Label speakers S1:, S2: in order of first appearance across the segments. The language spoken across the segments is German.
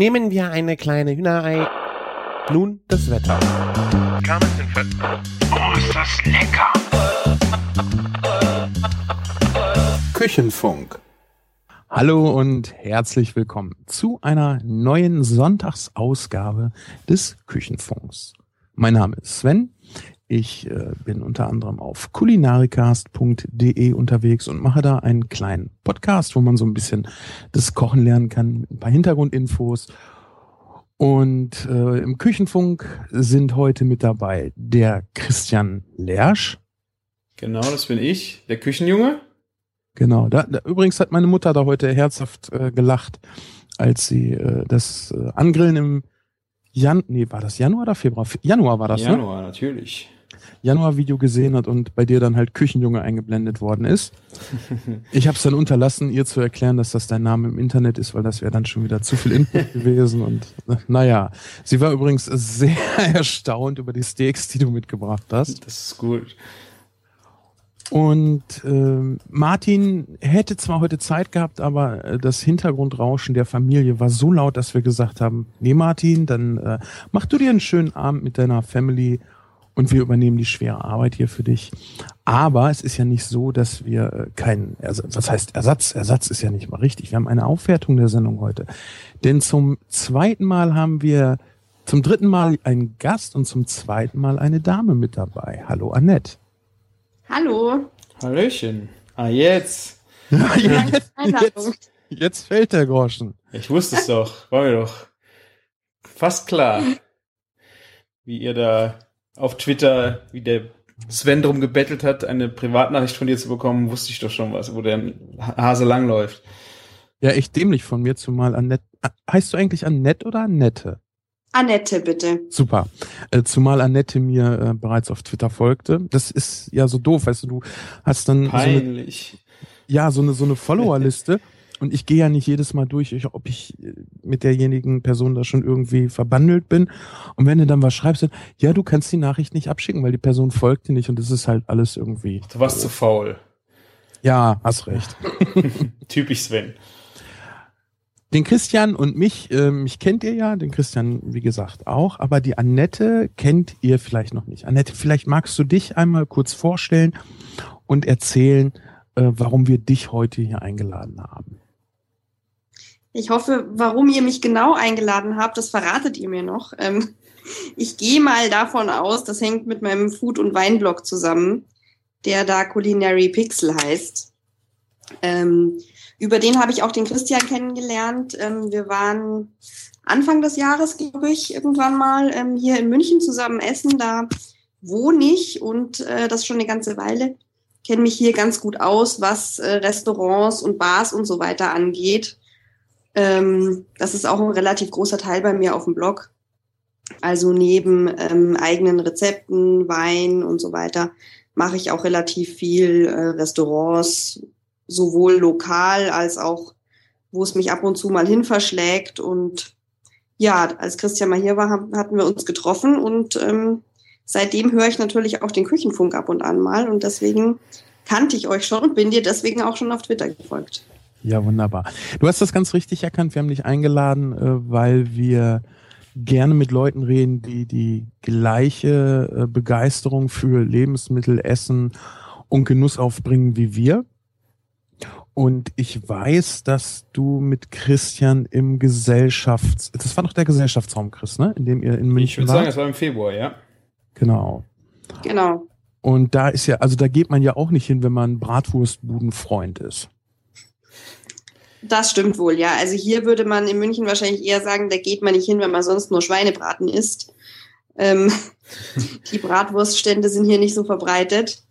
S1: Nehmen wir eine kleine Hühnerei. Nun das Wetter.
S2: Oh, ist das lecker!
S3: Küchenfunk.
S4: Hallo und herzlich willkommen zu einer neuen Sonntagsausgabe des Küchenfunks. Mein Name ist Sven. Ich äh, bin unter anderem auf kulinarikast.de unterwegs und mache da einen kleinen Podcast, wo man so ein bisschen das Kochen lernen kann, ein paar Hintergrundinfos. Und äh, im Küchenfunk sind heute mit dabei der Christian Lersch.
S5: Genau, das bin ich, der Küchenjunge.
S4: Genau, da, da übrigens hat meine Mutter da heute herzhaft äh, gelacht, als sie äh, das äh, Angrillen im Jan, nee, war das Januar oder Februar? Januar war das,
S5: Januar,
S4: ne?
S5: natürlich.
S4: Januar-Video gesehen hat und bei dir dann halt Küchenjunge eingeblendet worden ist. Ich habe es dann unterlassen, ihr zu erklären, dass das dein Name im Internet ist, weil das wäre dann schon wieder zu viel Input gewesen. Und äh, naja, sie war übrigens sehr erstaunt über die Steaks, die du mitgebracht hast.
S5: Das ist gut.
S4: Und ähm, Martin hätte zwar heute Zeit gehabt, aber äh, das Hintergrundrauschen der Familie war so laut, dass wir gesagt haben, nee Martin, dann äh, mach du dir einen schönen Abend mit deiner Family und wir übernehmen die schwere Arbeit hier für dich. Aber es ist ja nicht so, dass wir äh, keinen Ersatz, was heißt Ersatz? Ersatz ist ja nicht mal richtig. Wir haben eine Aufwertung der Sendung heute. Denn zum zweiten Mal haben wir zum dritten Mal einen Gast und zum zweiten Mal eine Dame mit dabei. Hallo Annette.
S6: Hallo.
S5: Hallöchen. Ah, jetzt.
S4: Ja, jetzt, jetzt, jetzt fällt der Groschen.
S5: Ich wusste es doch. War mir doch fast klar. Wie ihr da auf Twitter, wie der Sven drum gebettelt hat, eine Privatnachricht von dir zu bekommen, wusste ich doch schon was, wo der Hase langläuft.
S4: Ja, echt dämlich von mir, zumal Annette. Heißt du eigentlich Annette oder Annette?
S6: Annette, bitte.
S4: Super. Äh, zumal Annette mir äh, bereits auf Twitter folgte. Das ist ja so doof, weißt du, du hast dann so eine,
S5: Peinlich.
S4: ja, so eine, so eine Followerliste und ich gehe ja nicht jedes Mal durch, ich, ob ich äh, mit derjenigen Person da schon irgendwie verbandelt bin. Und wenn du dann was schreibst, dann, ja, du kannst die Nachricht nicht abschicken, weil die Person folgt dir nicht und das ist halt alles irgendwie.
S5: Du warst zu faul.
S4: Ja, hast recht.
S5: Typisch Sven.
S4: Den Christian und mich, äh, mich kennt ihr ja, den Christian, wie gesagt, auch, aber die Annette kennt ihr vielleicht noch nicht. Annette, vielleicht magst du dich einmal kurz vorstellen und erzählen, äh, warum wir dich heute hier eingeladen haben.
S6: Ich hoffe, warum ihr mich genau eingeladen habt, das verratet ihr mir noch. Ähm, ich gehe mal davon aus, das hängt mit meinem Food- und Weinblog zusammen, der da Culinary Pixel heißt. Ähm, über den habe ich auch den Christian kennengelernt. Ähm, wir waren Anfang des Jahres, glaube ich, irgendwann mal ähm, hier in München zusammen essen. Da wohne ich und äh, das schon eine ganze Weile. Kenne mich hier ganz gut aus, was äh, Restaurants und Bars und so weiter angeht. Ähm, das ist auch ein relativ großer Teil bei mir auf dem Blog. Also neben ähm, eigenen Rezepten, Wein und so weiter mache ich auch relativ viel äh, Restaurants, sowohl lokal als auch, wo es mich ab und zu mal hin verschlägt. Und ja, als Christian mal hier war, hatten wir uns getroffen und ähm, seitdem höre ich natürlich auch den Küchenfunk ab und an mal und deswegen kannte ich euch schon und bin dir deswegen auch schon auf Twitter gefolgt.
S4: Ja, wunderbar. Du hast das ganz richtig erkannt. Wir haben dich eingeladen, äh, weil wir gerne mit Leuten reden, die die gleiche äh, Begeisterung für Lebensmittel, Essen und Genuss aufbringen wie wir. Und ich weiß, dass du mit Christian im Gesellschafts... Das war doch der Gesellschaftsraum, Chris, ne? In dem ihr in
S5: Ich
S4: München
S5: würde sagen, es war im Februar, ja.
S4: Genau.
S6: Genau.
S4: Und da ist ja, also da geht man ja auch nicht hin, wenn man Bratwurstbudenfreund ist.
S6: Das stimmt wohl, ja. Also hier würde man in München wahrscheinlich eher sagen, da geht man nicht hin, wenn man sonst nur Schweinebraten isst. Ähm, die Bratwurststände sind hier nicht so verbreitet.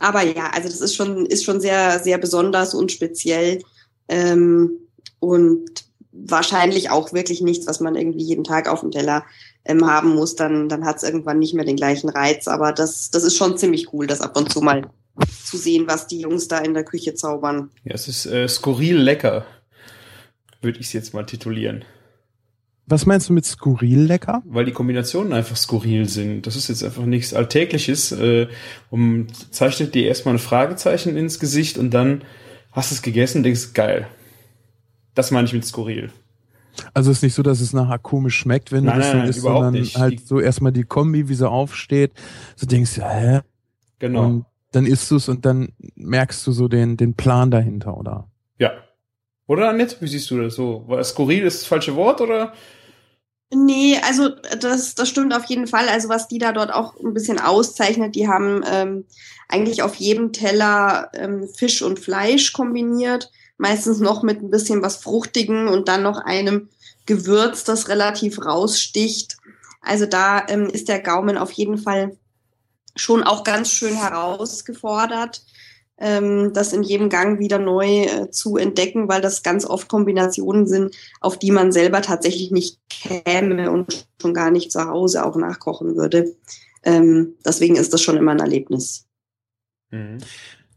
S6: Aber ja, also das ist schon, ist schon sehr, sehr besonders und speziell. Ähm, und wahrscheinlich auch wirklich nichts, was man irgendwie jeden Tag auf dem Teller ähm, haben muss. Dann, dann hat es irgendwann nicht mehr den gleichen Reiz. Aber das, das ist schon ziemlich cool, das ab und zu mal zu sehen, was die Jungs da in der Küche zaubern.
S5: Ja, es ist äh, skurril lecker, würde ich es jetzt mal titulieren.
S4: Was meinst du mit skurril lecker?
S5: Weil die Kombinationen einfach skurril sind. Das ist jetzt einfach nichts Alltägliches. Äh, und zeichnet dir erstmal ein Fragezeichen ins Gesicht und dann hast du es gegessen und denkst, geil. Das meine ich mit skurril.
S4: Also es ist nicht so, dass es nachher komisch schmeckt, wenn
S5: Nein,
S4: du das
S5: nein,
S4: so isst, sondern
S5: nicht.
S4: halt
S5: Die-
S4: so erstmal die Kombi, wie sie aufsteht. So denkst du, hä?
S5: Genau.
S4: Und dann isst du es und dann merkst du so den, den Plan dahinter, oder?
S5: ja. Oder Annette, wie siehst du das so? War skurril ist das falsche Wort oder?
S6: Nee, also das, das stimmt auf jeden Fall. Also was die da dort auch ein bisschen auszeichnet, die haben ähm, eigentlich auf jedem Teller ähm, Fisch und Fleisch kombiniert, meistens noch mit ein bisschen was Fruchtigen und dann noch einem Gewürz, das relativ raussticht. Also da ähm, ist der Gaumen auf jeden Fall schon auch ganz schön herausgefordert, ähm, das in jedem Gang wieder neu äh, zu entdecken, weil das ganz oft Kombinationen sind, auf die man selber tatsächlich nicht käme und schon gar nicht zu Hause auch nachkochen würde. Ähm, deswegen ist das schon immer ein Erlebnis.
S5: Mhm.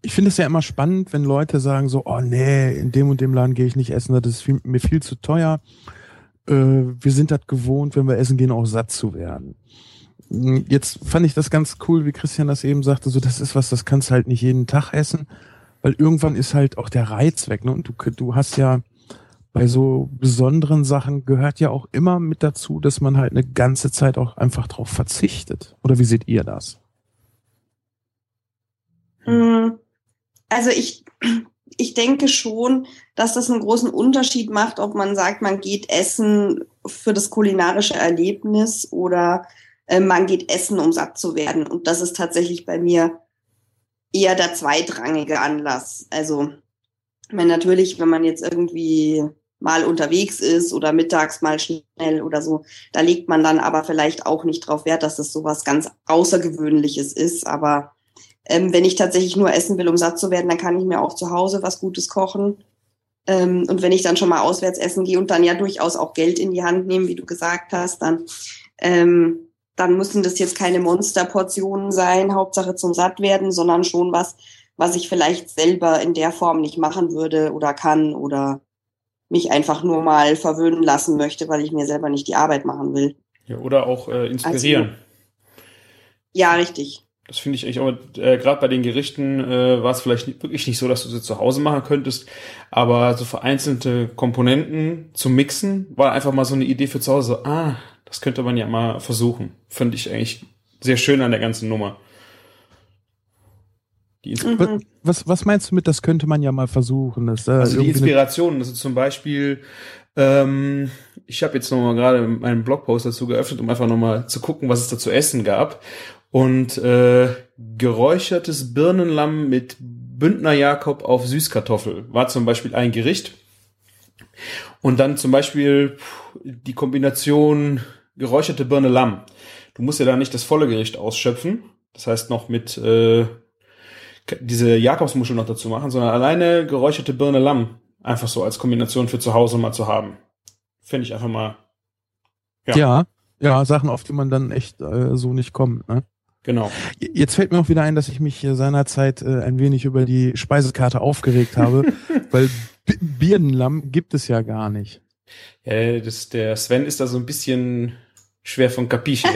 S4: Ich finde es ja immer spannend, wenn Leute sagen so, oh nee, in dem und dem Laden gehe ich nicht essen, das ist viel, mir viel zu teuer. Äh, wir sind das gewohnt, wenn wir essen gehen, auch satt zu werden. Mm, Jetzt fand ich das ganz cool, wie Christian das eben sagte, so das ist was, das kannst du halt nicht jeden Tag essen, weil irgendwann ist halt auch der Reiz weg. Ne? Und du, du hast ja bei so besonderen Sachen gehört ja auch immer mit dazu, dass man halt eine ganze Zeit auch einfach drauf verzichtet. Oder wie seht ihr das?
S6: Mm, Also ich, ich denke schon, dass das einen großen Unterschied macht, ob man sagt, man geht essen für das kulinarische Erlebnis oder man geht essen, um satt zu werden. Und das ist tatsächlich bei mir eher der zweitrangige Anlass. Also wenn natürlich, wenn man jetzt irgendwie mal unterwegs ist oder mittags mal schnell oder so, da legt man dann aber vielleicht auch nicht drauf Wert, dass das sowas ganz Außergewöhnliches ist. Aber ähm, wenn ich tatsächlich nur essen will, um satt zu werden, dann kann ich mir auch zu Hause was Gutes kochen. Ähm, und wenn ich dann schon mal auswärts essen gehe und dann ja durchaus auch Geld in die Hand nehme, wie du gesagt hast, dann, ähm, dann müssen das jetzt keine Monsterportionen sein, Hauptsache zum Sattwerden, sondern schon was, was ich vielleicht selber in der Form nicht machen würde oder kann oder mich einfach nur mal verwöhnen lassen möchte, weil ich mir selber nicht die Arbeit machen will.
S5: Ja, oder auch äh, inspirieren.
S6: Ja, richtig.
S5: Das finde ich eigentlich auch, äh, gerade bei den Gerichten äh, war es vielleicht nicht, wirklich nicht so, dass du sie zu Hause machen könntest, aber so vereinzelte Komponenten zu mixen, war einfach mal so eine Idee für zu Hause. Ah, das könnte man ja mal versuchen. Finde ich eigentlich sehr schön an der ganzen Nummer.
S6: Mhm.
S4: was, was meinst du mit, das könnte man ja mal versuchen? Das, äh,
S5: also die Inspirationen, also zum Beispiel, ähm, ich habe jetzt nochmal gerade meinen Blogpost dazu geöffnet, um einfach nochmal zu gucken, was es da zu essen gab. Und äh, geräuchertes Birnenlamm mit Bündner Jakob auf Süßkartoffel war zum Beispiel ein Gericht. Und dann zum Beispiel die Kombination geräucherte Birne Lamm. Du musst ja da nicht das volle Gericht ausschöpfen. Das heißt noch mit äh, diese Jakobsmuschel noch dazu machen, sondern alleine geräucherte Birne Lamm einfach so als Kombination für zu Hause mal zu haben. Finde ich einfach mal Ja.
S4: ja. ja, Sachen, auf die man dann echt äh, so nicht kommt. Ne?
S5: Genau.
S4: Jetzt fällt mir auch wieder ein, dass ich mich äh, seinerzeit äh, ein wenig über die Speisekarte aufgeregt habe, weil B Birnenlamm gibt es ja gar nicht.
S5: Ja, das, der Sven ist da so ein bisschen schwer von Capisce.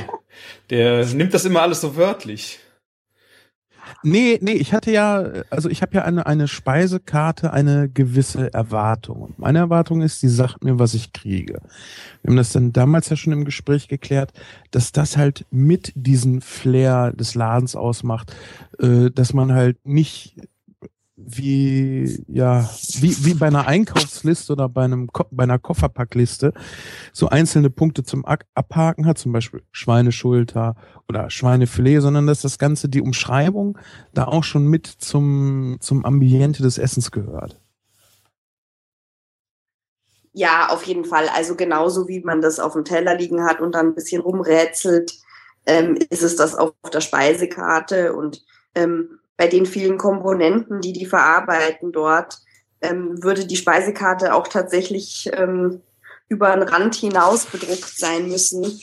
S5: Der nimmt das immer alles so wörtlich.
S4: Nee, nee, ich hatte ja, also ich habe ja eine, eine Speisekarte, eine gewisse Erwartung. Und meine Erwartung ist, die sagt mir, was ich kriege. Wir haben das dann damals ja schon im Gespräch geklärt, dass das halt mit diesem Flair des Ladens ausmacht, äh, dass man halt nicht wie ja wie wie bei einer Einkaufsliste oder bei einem bei einer Kofferpackliste so einzelne Punkte zum Ak- Abhaken hat, zum Beispiel Schweineschulter oder Schweinefilet, sondern dass das Ganze die Umschreibung da auch schon mit zum zum Ambiente des Essens gehört.
S6: Ja, auf jeden Fall. Also genauso wie man das auf dem Teller liegen hat und dann ein bisschen rumrätselt, ähm, ist es das auf der Speisekarte und ähm, bei den vielen Komponenten, die die verarbeiten dort, ähm, würde die Speisekarte auch tatsächlich ähm, über den Rand hinaus bedruckt sein müssen.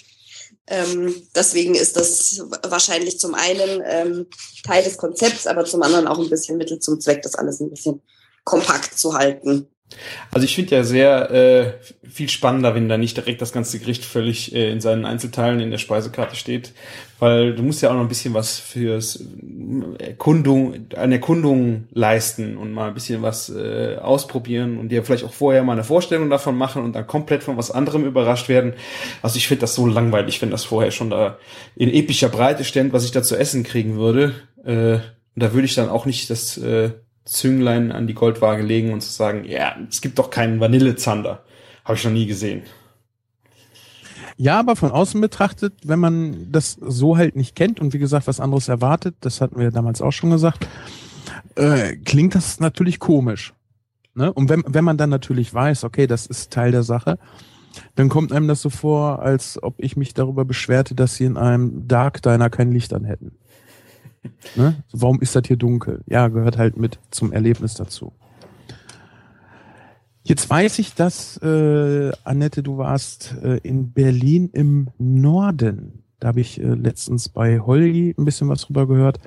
S6: Ähm, deswegen ist das wahrscheinlich zum einen ähm, Teil des Konzepts, aber zum anderen auch ein bisschen Mittel zum Zweck, das alles ein bisschen kompakt zu halten.
S5: Also ich finde ja sehr äh, viel spannender, wenn da nicht direkt das ganze Gericht völlig äh, in seinen Einzelteilen in der Speisekarte steht, weil du musst ja auch noch ein bisschen was fürs Erkundung, eine Erkundung leisten und mal ein bisschen was äh, ausprobieren und dir vielleicht auch vorher mal eine Vorstellung davon machen und dann komplett von was anderem überrascht werden. Also ich finde das so langweilig, wenn das vorher schon da in epischer Breite stand, was ich da zu essen kriegen würde. Äh, und da würde ich dann auch nicht das äh, Zünglein an die Goldwaage legen und zu sagen, ja, es gibt doch keinen Vanillezander. Habe ich noch nie gesehen.
S4: Ja, aber von außen betrachtet, wenn man das so halt nicht kennt und wie gesagt was anderes erwartet, das hatten wir damals auch schon gesagt, äh, klingt das natürlich komisch. Ne? Und wenn, wenn man dann natürlich weiß, okay, das ist Teil der Sache, dann kommt einem das so vor, als ob ich mich darüber beschwerte, dass sie in einem Dark Diner kein Licht an Ne? Warum ist das hier dunkel? Ja, gehört halt mit zum Erlebnis dazu. Jetzt weiß ich, dass, äh, Annette, du warst äh, in Berlin im Norden. Da habe ich äh, letztens bei Holgi ein bisschen was drüber gehört.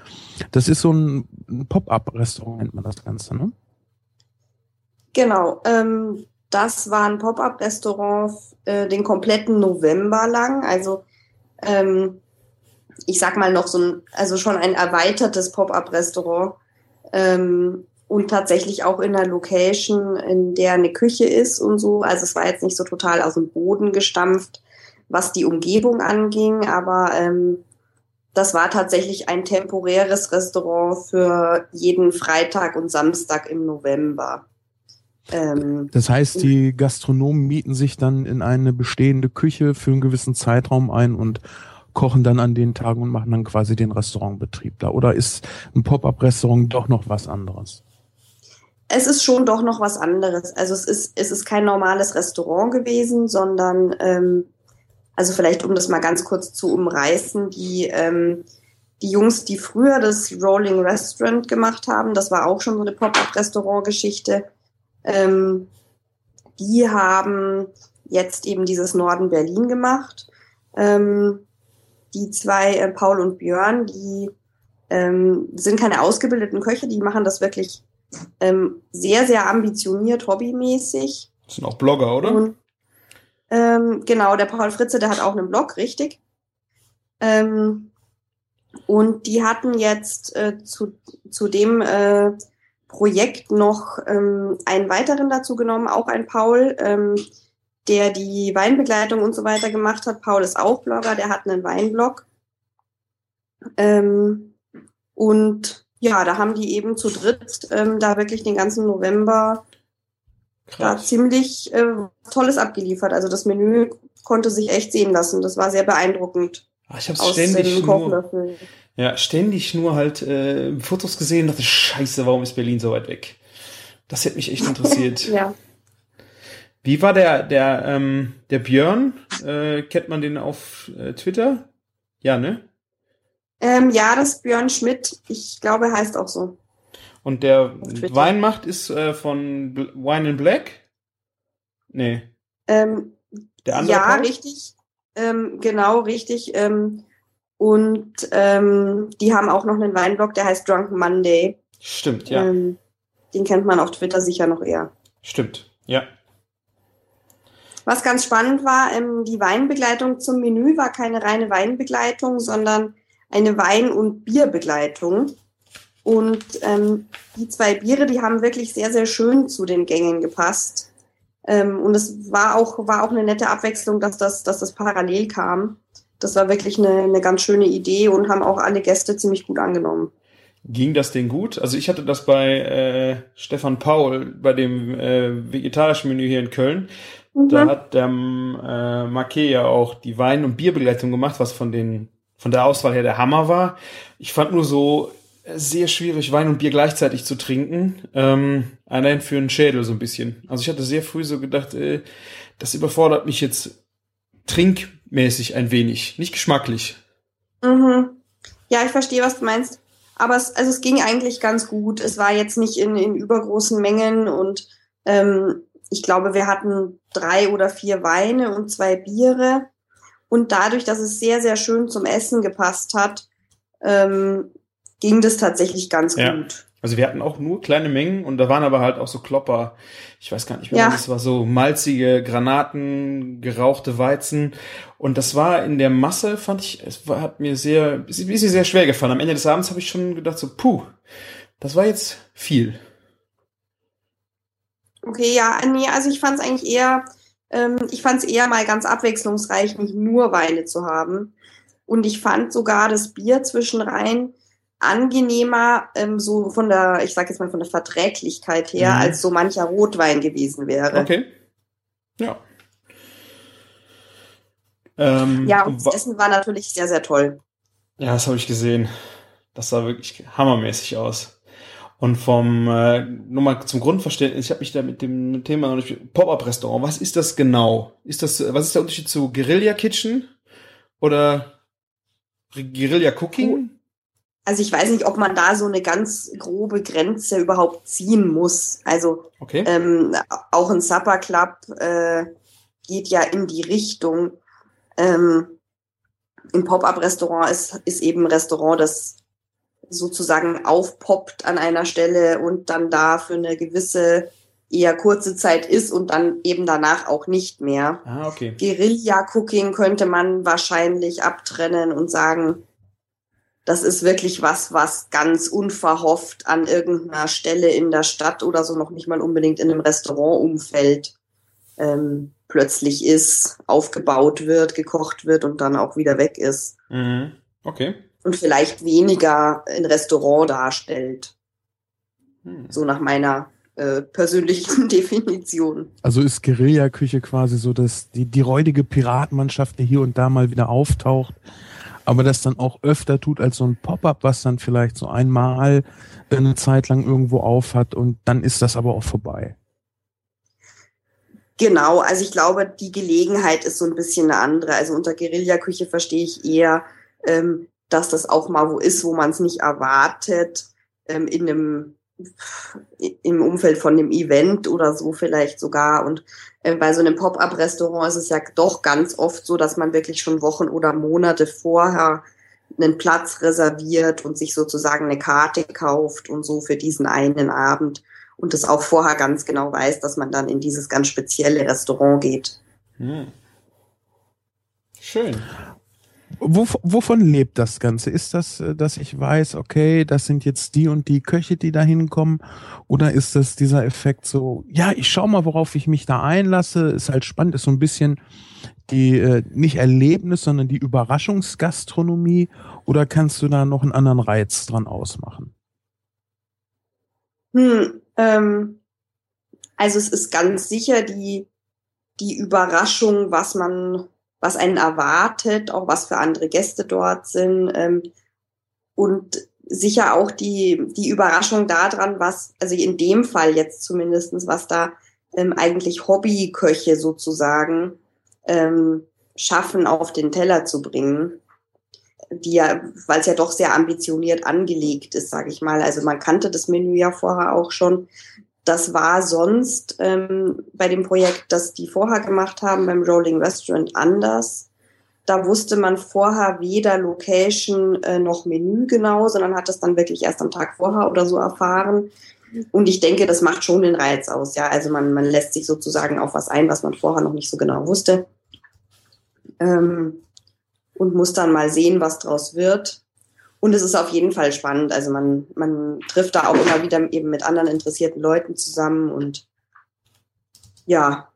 S4: Das ist so ein, ein Pop-up-Restaurant, nennt man das Ganze, ne?
S6: Genau. Ähm, das war ein Pop-up-Restaurant äh, den kompletten November lang. Also ähm, ich sag mal noch so ein, also schon ein erweitertes Pop-up-Restaurant ähm, und tatsächlich auch in einer Location, in der eine Küche ist und so. Also es war jetzt nicht so total aus dem Boden gestampft, was die Umgebung anging, aber ähm, das war tatsächlich ein temporäres Restaurant für jeden Freitag und Samstag im November.
S4: Ähm, das heißt, die Gastronomen mieten sich dann in eine bestehende Küche für einen gewissen Zeitraum ein und kochen dann an den Tagen und machen dann quasi den Restaurantbetrieb da? Oder ist ein Pop-up-Restaurant doch noch was anderes?
S6: Es ist schon doch noch was anderes. Also es ist, es ist kein normales Restaurant gewesen, sondern ähm, also vielleicht um das mal ganz kurz zu umreißen, die, ähm, die Jungs, die früher das Rolling Restaurant gemacht haben, das war auch schon so eine Pop-up-Restaurant-Geschichte, ähm, die haben jetzt eben dieses Norden Berlin gemacht. Ähm, die zwei, äh, Paul und Björn, die ähm, sind keine ausgebildeten Köche, die machen das wirklich ähm, sehr, sehr ambitioniert, hobbymäßig.
S5: Das sind auch Blogger, oder?
S6: Und, ähm, genau, der Paul Fritze, der hat auch einen Blog, richtig. Ähm, und die hatten jetzt äh, zu, zu dem äh, Projekt noch ähm, einen weiteren dazu genommen, auch ein Paul. Ähm, der die Weinbegleitung und so weiter gemacht hat. Paul ist auch Blogger, der hat einen Weinblog. Ähm, und ja, da haben die eben zu dritt ähm, da wirklich den ganzen November Krass. da ziemlich äh, Tolles abgeliefert. Also das Menü konnte sich echt sehen lassen. Das war sehr beeindruckend.
S5: Ach, ich habe ständig nur, ja, ständig nur halt äh, Fotos gesehen und dachte, scheiße, warum ist Berlin so weit weg? Das hätte mich echt interessiert.
S6: ja.
S5: Wie war der, der, ähm, der Björn? Äh, kennt man den auf äh, Twitter? Ja, ne?
S6: Ähm, ja, das ist Björn Schmidt. Ich glaube, er heißt auch so.
S5: Und der Weinmacht ist äh, von Bl Wine in Black? Nee.
S6: Ähm, der andere ja, Paul? richtig. Ähm, genau, richtig. Ähm, und ähm, die haben auch noch einen Weinblog, der heißt Drunk Monday.
S5: Stimmt, ja.
S6: Ähm, den kennt man auf Twitter sicher noch eher.
S5: Stimmt, ja.
S6: Was ganz spannend war, ähm, die Weinbegleitung zum Menü war keine reine Weinbegleitung, sondern eine Wein- und Bierbegleitung. Und ähm, die zwei Biere, die haben wirklich sehr, sehr schön zu den Gängen gepasst. Ähm, und es war auch, war auch eine nette Abwechslung, dass das, dass das parallel kam. Das war wirklich eine, eine ganz schöne Idee und haben auch alle Gäste ziemlich gut angenommen.
S5: Ging das denn gut? Also ich hatte das bei äh, Stefan Paul, bei dem äh, vegetarischen Menü hier in Köln. Mhm. Da hat der äh, Marquet ja auch die Wein- und Bierbegleitung gemacht, was von den von der Auswahl her der Hammer war. Ich fand nur so sehr schwierig, Wein und Bier gleichzeitig zu trinken. Ähm, allein für einen Schädel so ein bisschen. Also ich hatte sehr früh so gedacht, äh, das überfordert mich jetzt trinkmäßig ein wenig, nicht geschmacklich.
S6: Mhm. Ja, ich verstehe, was du meinst. Aber es, also es ging eigentlich ganz gut. Es war jetzt nicht in, in übergroßen Mengen und ähm, ich glaube, wir hatten drei oder vier Weine und zwei Biere. Und dadurch, dass es sehr, sehr schön zum Essen gepasst hat, ähm, ging das tatsächlich ganz
S5: ja.
S6: gut.
S5: Also wir hatten auch nur kleine Mengen und da waren aber halt auch so Klopper. Ich weiß gar nicht mehr,
S6: Ja.
S5: das war so malzige Granaten, gerauchte Weizen. Und das war in der Masse, fand ich, es war, hat mir sehr, ist mir sehr schwer gefallen. Am Ende des Abends habe ich schon gedacht so, puh, das war jetzt viel.
S6: Okay, ja, nee, also ich fand es eigentlich eher, ähm, ich fand es eher mal ganz abwechslungsreich, nicht nur Weine zu haben. Und ich fand sogar das Bier zwischenrein angenehmer, ähm, so von der, ich sag jetzt mal von der Verträglichkeit her,
S5: Mhm.
S6: als so mancher Rotwein gewesen wäre.
S5: Okay. Ja. Ähm,
S6: Ja, und das Essen war natürlich sehr, sehr toll.
S5: Ja, das habe ich gesehen. Das sah wirklich hammermäßig aus. Und vom, äh, nur mal zum Grundverständnis, ich habe mich da mit dem Thema noch nicht. Pop-Up-Restaurant, was ist das genau? Ist das, was ist der Unterschied zu Guerilla Kitchen oder Guerilla Cooking?
S6: Also ich weiß nicht, ob man da so eine ganz grobe Grenze überhaupt ziehen muss. Also
S5: Okay.
S6: ähm, auch ein Supper Club äh, geht ja in die Richtung. Ähm, Im Pop-up-Restaurant ist, ist eben ein Restaurant, das sozusagen aufpoppt an einer Stelle und dann da für eine gewisse eher kurze Zeit ist und dann eben danach auch nicht mehr.
S5: Ah, okay.
S6: Guerilla-Cooking könnte man wahrscheinlich abtrennen und sagen, das ist wirklich was, was ganz unverhofft an irgendeiner Stelle in der Stadt oder so noch nicht mal unbedingt in einem Restaurantumfeld ähm, plötzlich ist, aufgebaut wird, gekocht wird und dann auch wieder weg ist.
S5: Mhm. Okay.
S6: Und vielleicht weniger ein Restaurant darstellt,
S5: Hm.
S6: so nach meiner äh, persönlichen Definition.
S4: Also ist Guerillaküche quasi so, dass die, die räudige Piratenmannschaft, die hier und da mal wieder auftaucht, aber das dann auch öfter tut als so ein Pop-up, was dann vielleicht so einmal eine Zeit lang irgendwo auf hat und dann ist das aber auch vorbei.
S6: Genau, also ich glaube, die Gelegenheit ist so ein bisschen eine andere. Also unter Guerillaküche verstehe ich eher, ähm, dass das auch mal wo ist, wo man es nicht erwartet, ähm, in einem im Umfeld von einem Event oder so vielleicht sogar. Und äh, bei so einem Pop-up-Restaurant ist es ja doch ganz oft so, dass man wirklich schon Wochen oder Monate vorher einen Platz reserviert und sich sozusagen eine Karte kauft und so für diesen einen Abend und das auch vorher ganz genau weiß, dass man dann in dieses ganz spezielle Restaurant geht.
S5: Hm. Schön.
S4: Wo, wovon lebt das Ganze? Ist das, äh, dass ich weiß, okay, das sind jetzt die und die Köche, die da hinkommen? Oder ist das dieser Effekt so, ja, ich schau mal, worauf ich mich da einlasse, ist halt spannend, ist so ein bisschen die, äh, nicht Erlebnis, sondern die Überraschungsgastronomie? Oder kannst du da noch einen anderen Reiz dran ausmachen?
S6: Hm, ähm, also es ist ganz sicher die, die Überraschung, was man, was einen erwartet, auch was für andere Gäste dort sind. Ähm, und sicher auch die, die Überraschung daran, was, also in dem Fall jetzt zumindestens was da ähm, eigentlich Hobbyköche sozusagen ähm, schaffen, auf den Teller zu bringen. Die ja, weil es ja doch sehr ambitioniert angelegt ist, sage ich mal. Also man kannte das Menü ja vorher auch schon. Das war sonst ähm, bei dem Projekt, das die vorher gemacht haben, beim Rolling Restaurant anders. Da wusste man vorher weder Location äh, noch Menü genau, sondern hat das dann wirklich erst am Tag vorher oder so erfahren. Und ich denke, das macht schon den Reiz aus. Ja, also man, man lässt sich sozusagen auf was ein, was man vorher noch nicht so genau wusste. Ähm, und muss dann mal sehen, was draus wird. Und es ist auf jeden Fall spannend. Also man, man trifft da auch immer wieder eben mit anderen interessierten Leuten zusammen und ja,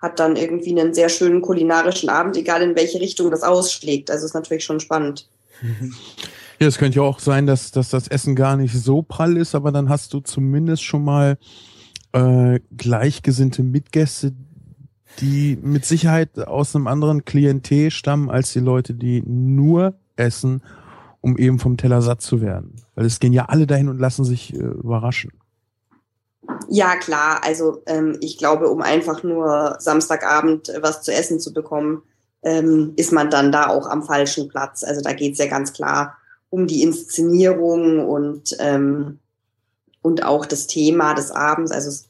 S6: hat dann irgendwie einen sehr schönen kulinarischen Abend, egal in welche Richtung das ausschlägt. Also ist natürlich schon spannend.
S4: Ja, es könnte ja auch sein, dass, dass das Essen gar nicht so prall ist, aber dann hast du zumindest schon mal äh, gleichgesinnte Mitgäste, die mit Sicherheit aus einem anderen Klientel stammen als die Leute, die nur essen, um eben vom Teller satt zu werden. Weil es gehen ja alle dahin und lassen sich äh, überraschen.
S6: Ja, klar. Also ähm, ich glaube, um einfach nur Samstagabend was zu essen zu bekommen, ähm, ist man dann da auch am falschen Platz. Also da geht's ja ganz klar um die Inszenierung und, ähm, und auch das Thema des Abends. Also es,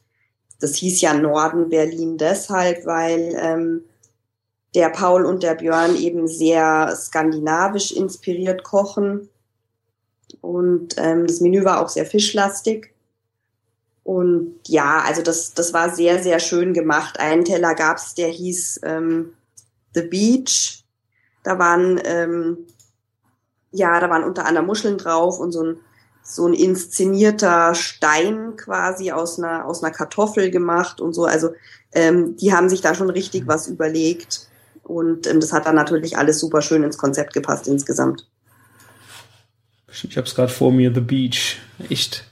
S6: das hieß ja Norden Berlin deshalb, weil ähm, der Paul und der Björn eben sehr skandinavisch inspiriert kochen Und ähm, das Menü war auch sehr fischlastig. Und ja, also das, das war sehr, sehr schön gemacht. Einen Teller gab's, der hieß ähm, The Beach. Da waren, ähm, ja, da waren unter anderem Muscheln drauf und so ein, so ein inszenierter Stein quasi aus einer, aus einer Kartoffel gemacht und so. Also ähm, die haben sich da schon richtig was überlegt. Und ähm, das hat dann natürlich alles super schön ins Konzept gepasst insgesamt.
S5: Ich habe es gerade vor mir, The Beach. Echt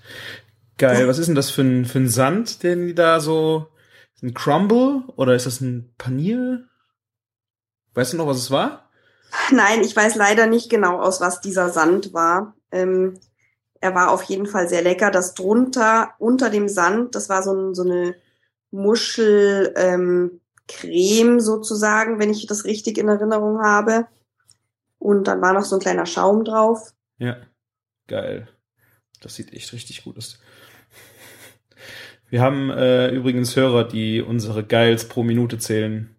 S5: geil. Was ist denn das für ein, für ein Sand, den die da so... Ein Crumble oder ist das ein Panier? Weißt du noch, was es war?
S6: Nein, ich weiß leider nicht genau, aus was dieser Sand war. Ähm, er war auf jeden Fall sehr lecker. Das drunter, unter dem Sand, das war so, ein, so eine Muschelcreme ähm, sozusagen, wenn ich das richtig in Erinnerung habe. Und dann war noch so ein kleiner Schaum drauf.
S5: Ja, geil. Das sieht echt richtig gut aus. Wir haben äh, übrigens Hörer, die unsere Geils pro Minute zählen.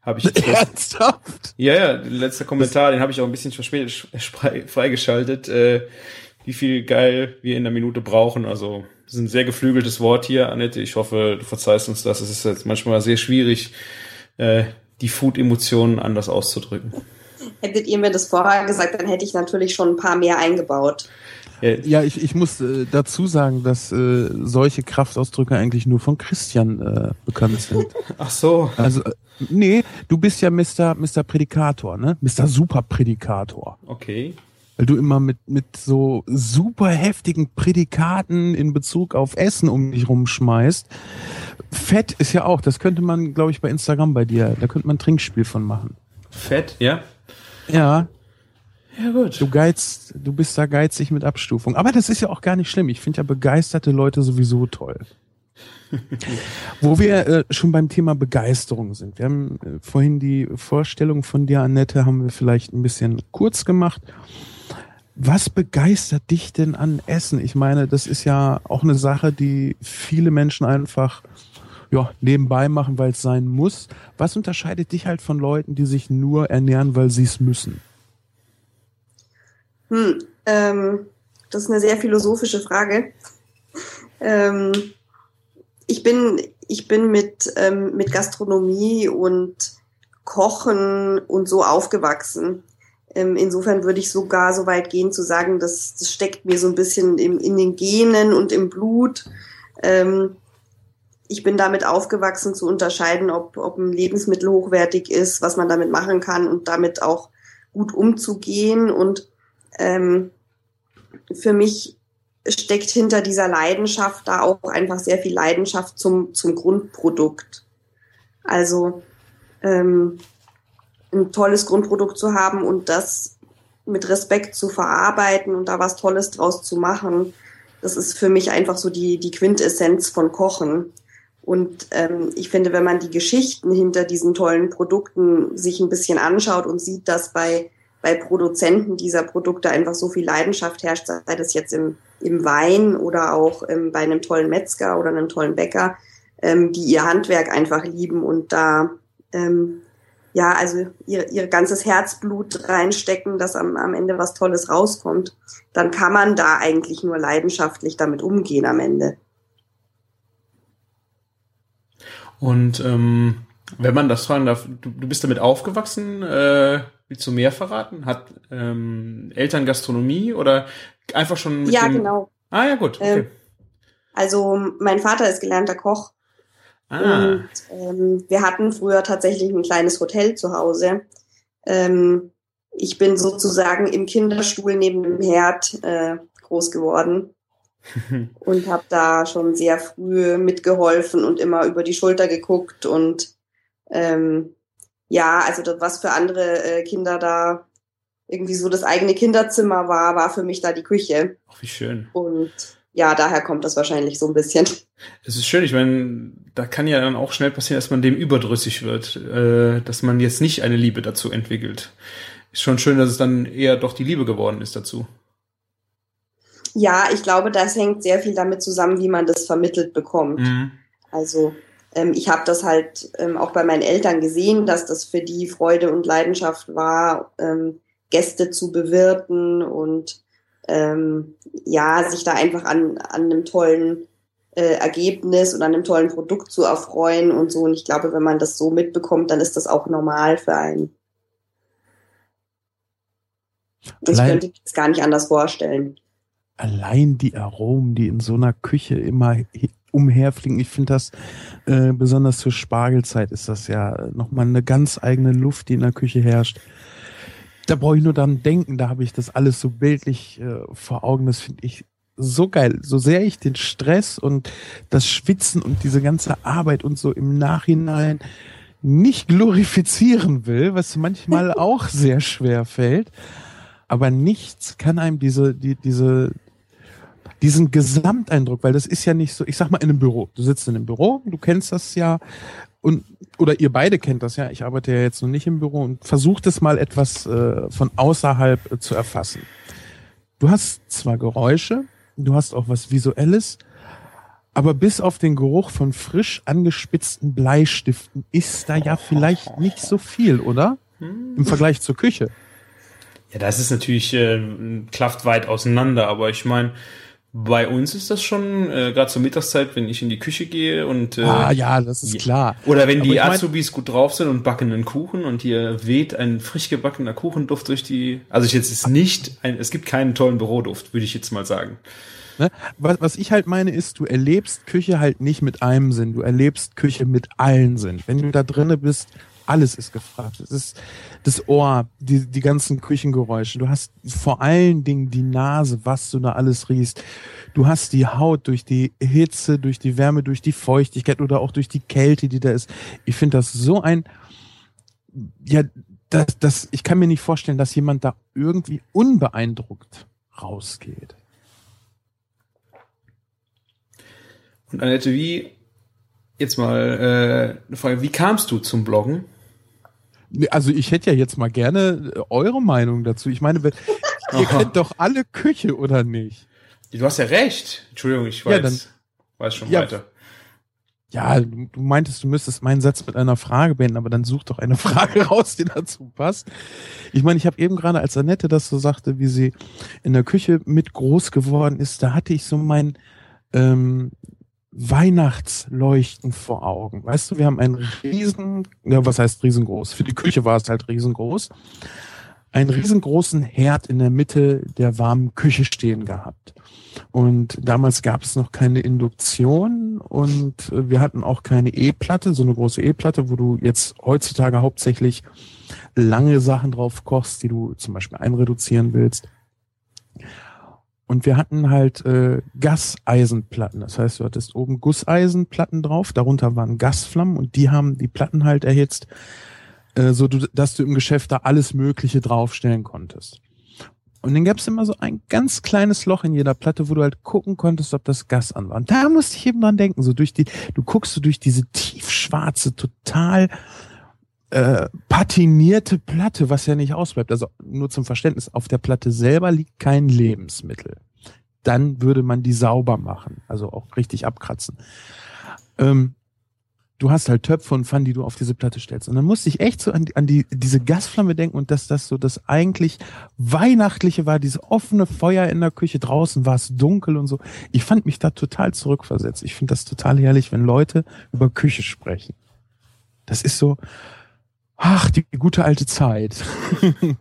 S5: Habe ich
S4: Ernsthaft?
S5: Ja, ja, der letzte Kommentar, den habe ich auch ein bisschen verspätet freigeschaltet, äh, wie viel geil wir in der Minute brauchen. Also das ist ein sehr geflügeltes Wort hier, Annette. Ich hoffe, du verzeihst uns das. Es ist jetzt manchmal sehr schwierig, äh, die Food-Emotionen anders auszudrücken.
S6: Hättet ihr mir das vorher gesagt, dann hätte ich natürlich schon ein paar mehr eingebaut.
S4: Ja, ich, ich muss äh, dazu sagen, dass äh, solche Kraftausdrücke eigentlich nur von Christian äh, bekannt sind.
S5: Ach so.
S4: Also, nee, du bist ja Mr. Mr. Prädikator, ne? Mr. Superprädikator.
S5: Okay.
S4: Weil du immer mit, mit so super heftigen Prädikaten in Bezug auf Essen um dich rumschmeißt. Fett ist ja auch, das könnte man, glaube ich, bei Instagram bei dir, da könnte man ein Trinkspiel von machen.
S5: Fett, ja?
S4: Ja,
S5: Ja, gut.
S4: Du geizt, du bist da geizig mit Abstufung. Aber das ist ja auch gar nicht schlimm. Ich finde ja begeisterte Leute sowieso toll. Wo wir äh, schon beim Thema Begeisterung sind. Wir haben äh, vorhin die Vorstellung von dir, Annette, haben wir vielleicht ein bisschen kurz gemacht. Was begeistert dich denn an Essen? Ich meine, das ist ja auch eine Sache, die viele Menschen einfach ja, nebenbei machen, weil es sein muss. Was unterscheidet dich halt von Leuten, die sich nur ernähren, weil sie es müssen?
S6: Hm, ähm, das ist eine sehr philosophische Frage. Ähm, ich bin, ich bin mit, ähm, mit Gastronomie und Kochen und so aufgewachsen. Ähm, insofern würde ich sogar so weit gehen zu sagen, das, das steckt mir so ein bisschen im, in den Genen und im Blut. Ähm, ich bin damit aufgewachsen zu unterscheiden, ob, ob ein Lebensmittel hochwertig ist, was man damit machen kann und damit auch gut umzugehen. Und ähm, für mich steckt hinter dieser Leidenschaft da auch einfach sehr viel Leidenschaft zum, zum Grundprodukt. Also ähm, ein tolles Grundprodukt zu haben und das mit Respekt zu verarbeiten und da was Tolles draus zu machen, das ist für mich einfach so die, die Quintessenz von Kochen. Und ähm, ich finde, wenn man die Geschichten hinter diesen tollen Produkten sich ein bisschen anschaut und sieht, dass bei, bei Produzenten dieser Produkte einfach so viel Leidenschaft herrscht, sei das jetzt im, im Wein oder auch ähm, bei einem tollen Metzger oder einem tollen Bäcker, ähm, die ihr Handwerk einfach lieben und da ähm, ja, also ihr, ihr ganzes Herzblut reinstecken, dass am, am Ende was Tolles rauskommt, dann kann man da eigentlich nur leidenschaftlich damit umgehen am Ende.
S5: Und ähm, wenn man das fragen darf, du, du bist damit aufgewachsen, äh, willst du mehr verraten? Hat ähm, Eltern Gastronomie oder einfach schon mit
S6: Ja,
S5: dem
S6: genau.
S5: Ah ja, gut, okay.
S6: Ähm, Also mein Vater ist gelernter Koch
S5: ah,
S6: und ähm, wir hatten früher tatsächlich ein kleines Hotel zu Hause. Ähm, ich bin sozusagen im Kinderstuhl neben dem Herd äh, groß geworden und habe da schon sehr früh mitgeholfen und immer über die Schulter geguckt und ähm, ja, also das, was für andere äh, Kinder da irgendwie so das eigene Kinderzimmer war, war für mich da die Küche.
S5: Ach, wie schön.
S6: Und ja, daher kommt das wahrscheinlich so ein bisschen.
S5: Es ist schön, ich meine, da kann ja dann auch schnell passieren, dass man dem überdrüssig wird, äh, dass man jetzt nicht eine Liebe dazu entwickelt. Ist schon schön, dass es dann eher doch die Liebe geworden ist dazu.
S6: Ja, ich glaube, das hängt sehr viel damit zusammen, wie man das vermittelt bekommt.
S5: Mhm.
S6: Also ähm, ich habe das halt ähm, auch bei meinen Eltern gesehen, dass das für die Freude und Leidenschaft war, ähm, Gäste zu bewirten und ähm, ja, sich da einfach an, an einem tollen äh, Ergebnis und an einem tollen Produkt zu erfreuen und so. Und ich glaube, wenn man das so mitbekommt, dann ist das auch normal für einen. Und ich könnte es gar nicht anders vorstellen.
S4: Allein die Aromen, die in so einer Küche immer umherfliegen. Ich finde das äh, besonders zur Spargelzeit ist das ja nochmal eine ganz eigene Luft, die in der Küche herrscht. Da brauche ich nur dann denken, da habe ich das alles so bildlich äh, vor Augen. Das finde ich so geil. So sehr ich den Stress und das Schwitzen und diese ganze Arbeit und so im Nachhinein nicht glorifizieren will, was manchmal auch sehr schwer fällt. Aber nichts kann einem diese, die, diese, diesen Gesamteindruck, weil das ist ja nicht so, ich sag mal in einem Büro. Du sitzt in einem Büro, du kennst das ja und oder ihr beide kennt das ja. Ich arbeite ja jetzt noch nicht im Büro und versucht es mal etwas äh, von außerhalb äh, zu erfassen. Du hast zwar Geräusche, du hast auch was Visuelles, aber bis auf den Geruch von frisch angespitzten Bleistiften ist da ja vielleicht nicht so viel, oder? Hm. Im Vergleich zur Küche.
S5: Ja, das ist natürlich äh, klafft weit auseinander, aber ich meine, bei uns ist das schon, äh, gerade zur Mittagszeit, wenn ich in die Küche gehe und äh,
S4: Ah ja, das ist klar.
S5: Oder wenn die Azubis gut drauf sind und backen einen Kuchen und hier weht ein frisch gebackener Kuchenduft durch die. Also ich jetzt ist nicht ein, es gibt keinen tollen Büroduft, würde ich jetzt mal sagen.
S4: Ne? Was, was ich halt meine, ist, du erlebst Küche halt nicht mit einem Sinn, du erlebst Küche mit allen Sinn. Wenn du da drinnen bist, alles ist gefragt. Es ist das Ohr, die, die ganzen Küchengeräusche. Du hast vor allen Dingen die Nase, was du da alles riechst. Du hast die Haut durch die Hitze, durch die Wärme, durch die Feuchtigkeit oder auch durch die Kälte, die da ist. Ich finde das so ein, ja, das, das, ich kann mir nicht vorstellen, dass jemand da irgendwie unbeeindruckt rausgeht.
S5: Und Annette, wie, jetzt mal äh, eine Frage, wie kamst du zum Bloggen?
S4: Also ich hätte ja jetzt mal gerne äh, eure Meinung dazu. Ich meine, ihr kennt doch alle Küche, oder nicht?
S5: Du hast ja recht. Entschuldigung, ich weiß, ja, dann, weiß schon ja, weiter.
S4: Ja, du, du meintest, du müsstest meinen Satz mit einer Frage beenden, aber dann such doch eine Frage raus, die dazu passt. Ich meine, ich habe eben gerade, als Annette das so sagte, wie sie in der Küche mit groß geworden ist, da hatte ich so mein ähm, Weihnachtsleuchten vor Augen. Weißt du, wir haben einen riesen, ja, was heißt riesengroß? Für die Küche war es halt riesengroß. Einen riesengroßen Herd in der Mitte der warmen Küche stehen gehabt. Und damals gab es noch keine Induktion und wir hatten auch keine E-Platte, so eine große E-Platte, wo du jetzt heutzutage hauptsächlich lange Sachen drauf kochst, die du zum Beispiel einreduzieren willst. Und wir hatten halt äh, Gaseisenplatten. Das heißt, du hattest oben Gusseisenplatten drauf, darunter waren Gasflammen und die haben die Platten halt erhitzt, äh, so du, dass du im Geschäft da alles Mögliche draufstellen konntest. Und dann gab es immer so ein ganz kleines Loch in jeder Platte, wo du halt gucken konntest, ob das Gas an war. Und da musste ich eben dran denken, so durch die, du guckst so durch diese tiefschwarze, total äh, patinierte Platte, was ja nicht ausbleibt. Also nur zum Verständnis, auf der Platte selber liegt kein Lebensmittel. Dann würde man die sauber machen, also auch richtig abkratzen. Ähm, du hast halt Töpfe und Pfannen, die du auf diese Platte stellst. Und dann musste ich echt so an, an die, diese Gasflamme denken und dass das so das eigentlich Weihnachtliche war, diese offene Feuer in der Küche. Draußen war es dunkel und so. Ich fand mich da total zurückversetzt. Ich finde das total herrlich, wenn Leute über Küche sprechen. Das ist so, Ach, die gute alte Zeit.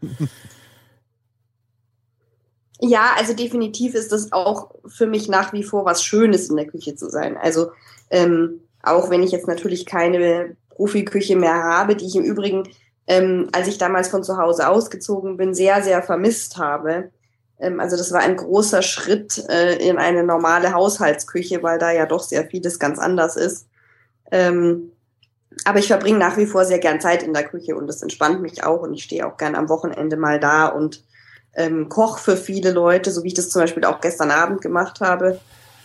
S6: ja, also definitiv ist das auch für mich nach wie vor was Schönes in der Küche zu sein. Also ähm, auch wenn ich jetzt natürlich keine Profiküche mehr habe, die ich im Übrigen, ähm, als ich damals von zu Hause ausgezogen bin, sehr, sehr vermisst habe. Ähm, also das war ein großer Schritt äh, in eine normale Haushaltsküche, weil da ja doch sehr vieles ganz anders ist. Ähm, aber ich verbringe nach wie vor sehr gern Zeit in der Küche und das entspannt mich auch. Und ich stehe auch gern am Wochenende mal da und ähm, koche für viele Leute, so wie ich das zum Beispiel auch gestern Abend gemacht habe.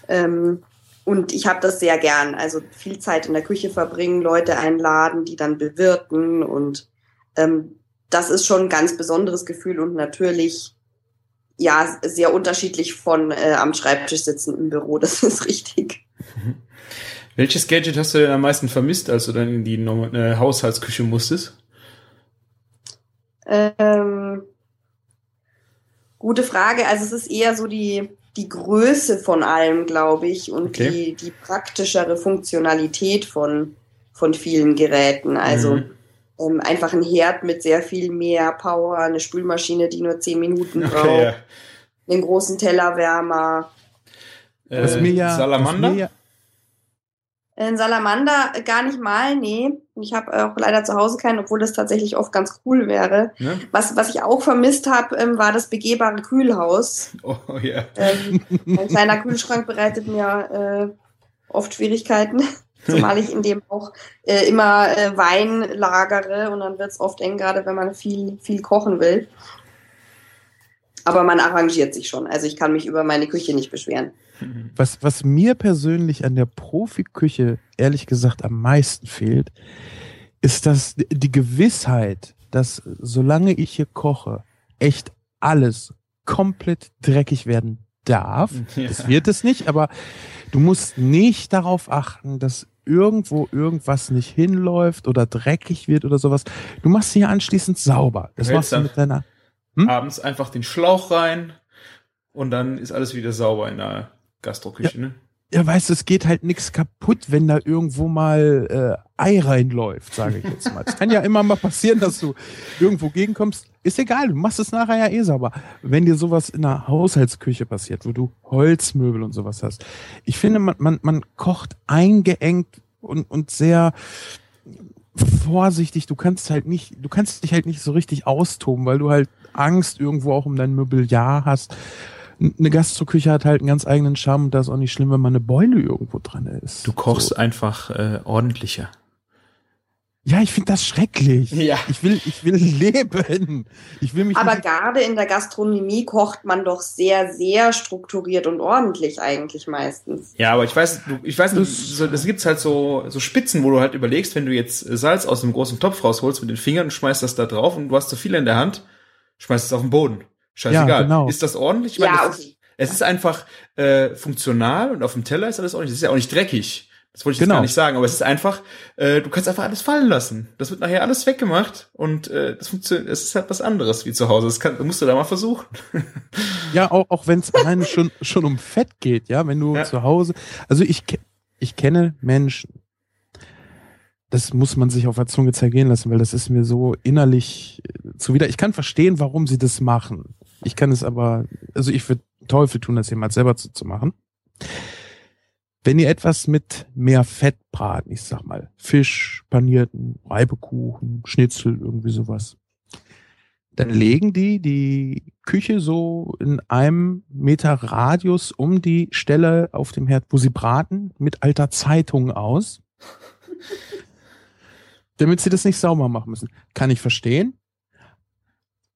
S6: Ähm, und ich habe das sehr gern, also viel Zeit in der Küche verbringen, Leute einladen, die dann bewirten. Und ähm, das ist schon ein ganz besonderes Gefühl und natürlich ja sehr unterschiedlich von äh, am Schreibtisch sitzen im Büro, das ist richtig.
S5: Welches Gadget hast du denn am meisten vermisst, als du dann in die äh, Haushaltsküche musstest?
S6: Ähm, Gute Frage. Also es ist eher so die, die Größe von allem, glaube ich, und
S5: Okay.
S6: die, die praktischere Funktionalität von, von vielen Geräten. Also
S5: Mhm.
S6: ähm, einfach ein Herd mit sehr viel mehr Power, eine Spülmaschine, die nur zehn Minuten braucht,
S5: Okay, ja.
S6: einen großen Tellerwärmer.
S5: Äh,
S4: Was mir ja,
S5: Salamander?
S4: Was mir ja,
S6: Ein Salamander äh, gar nicht mal, nee. Ich habe auch leider zu Hause keinen, obwohl das tatsächlich oft ganz cool wäre.
S5: Ne?
S6: Was, was ich auch vermisst habe, ähm, war das begehbare Kühlhaus.
S5: Oh, ja.
S6: Ähm, ein kleiner Kühlschrank bereitet mir äh, oft Schwierigkeiten, zumal ich in dem auch äh, immer äh, Wein lagere und dann wird es oft eng, gerade wenn man viel, viel kochen will. Aber man arrangiert sich schon. Also ich kann mich über meine Küche nicht beschweren.
S4: was, was mir persönlich an der Profiküche ehrlich gesagt am meisten fehlt, ist das die Gewissheit, dass solange ich hier koche, echt alles komplett dreckig werden darf.
S5: Ja.
S4: Das wird es nicht, aber du musst nicht darauf achten, dass irgendwo irgendwas nicht hinläuft oder dreckig wird oder sowas. Du machst sie ja anschließend sauber. Das machst du mit deiner. Hm?
S5: Abends einfach den Schlauch rein und dann ist alles wieder sauber in der Gastroküche, ne?
S4: Ja, weißt du, es geht halt nichts kaputt, wenn da irgendwo mal äh, Ei reinläuft, sage ich jetzt mal. Es kann ja immer mal passieren, dass du irgendwo gegenkommst. Ist egal, du machst es nachher ja eh sauber. Wenn dir sowas in der Haushaltsküche passiert, wo du Holzmöbel und sowas hast. Ich finde, man, man, man kocht eingeengt und, und sehr vorsichtig. Du kannst halt nicht, du kannst dich halt nicht so richtig austoben, weil du halt Angst irgendwo auch um dein Mobiliar hast. Eine Gastroküche hat halt einen ganz eigenen Charme und da ist auch nicht schlimm, wenn mal eine Beule irgendwo dran ist.
S5: Du kochst
S4: So.
S5: einfach äh, ordentlicher.
S4: Ja, ich finde das schrecklich.
S5: Ja.
S4: Ich will, ich will leben. Ich will mich
S6: Aber
S4: nicht,
S6: gerade in der Gastronomie kocht man doch sehr, sehr strukturiert und ordentlich eigentlich meistens.
S5: Ja, aber ich weiß, du, ich weiß
S4: Das-
S5: das gibt's halt so, so Spitzen, wo du halt überlegst, wenn du jetzt Salz aus einem großen Topf rausholst mit den Fingern und schmeißt das da drauf und du hast zu viel in der Hand, schmeißt es auf den Boden. Scheißegal.
S4: Ja, genau.
S5: Ist das ordentlich? Ich meine,
S6: Ja,
S5: das
S6: okay.
S5: ist, es ist einfach äh, funktional und auf dem Teller ist alles ordentlich. Es ist ja auch nicht dreckig. Das wollte ich jetzt
S4: Genau.
S5: gar nicht sagen, aber es ist einfach, äh, du kannst einfach alles fallen lassen. Das wird nachher alles weggemacht und äh, das funktioniert, es ist halt was anderes wie zu Hause. Das kann, musst du da mal versuchen.
S4: ja, auch, auch wenn es alleine schon, schon um Fett geht, ja, wenn du
S5: Ja.
S4: zu Hause, also ich, ich kenne Menschen, das muss man sich auf der Zunge zergehen lassen, weil das ist mir so innerlich äh, zuwider. Ich kann verstehen, warum sie das machen. Ich kann es aber, also ich würde Teufel tun, das jemals selber zu, zu machen. Wenn ihr etwas mit mehr Fett braten, ich sag mal, Fisch, panierten, Reibekuchen, Schnitzel, irgendwie sowas, dann legen die die Küche so in einem Meter Radius um die Stelle auf dem Herd, wo sie braten, mit alter Zeitung aus, damit sie das nicht sauber machen müssen. Kann ich verstehen.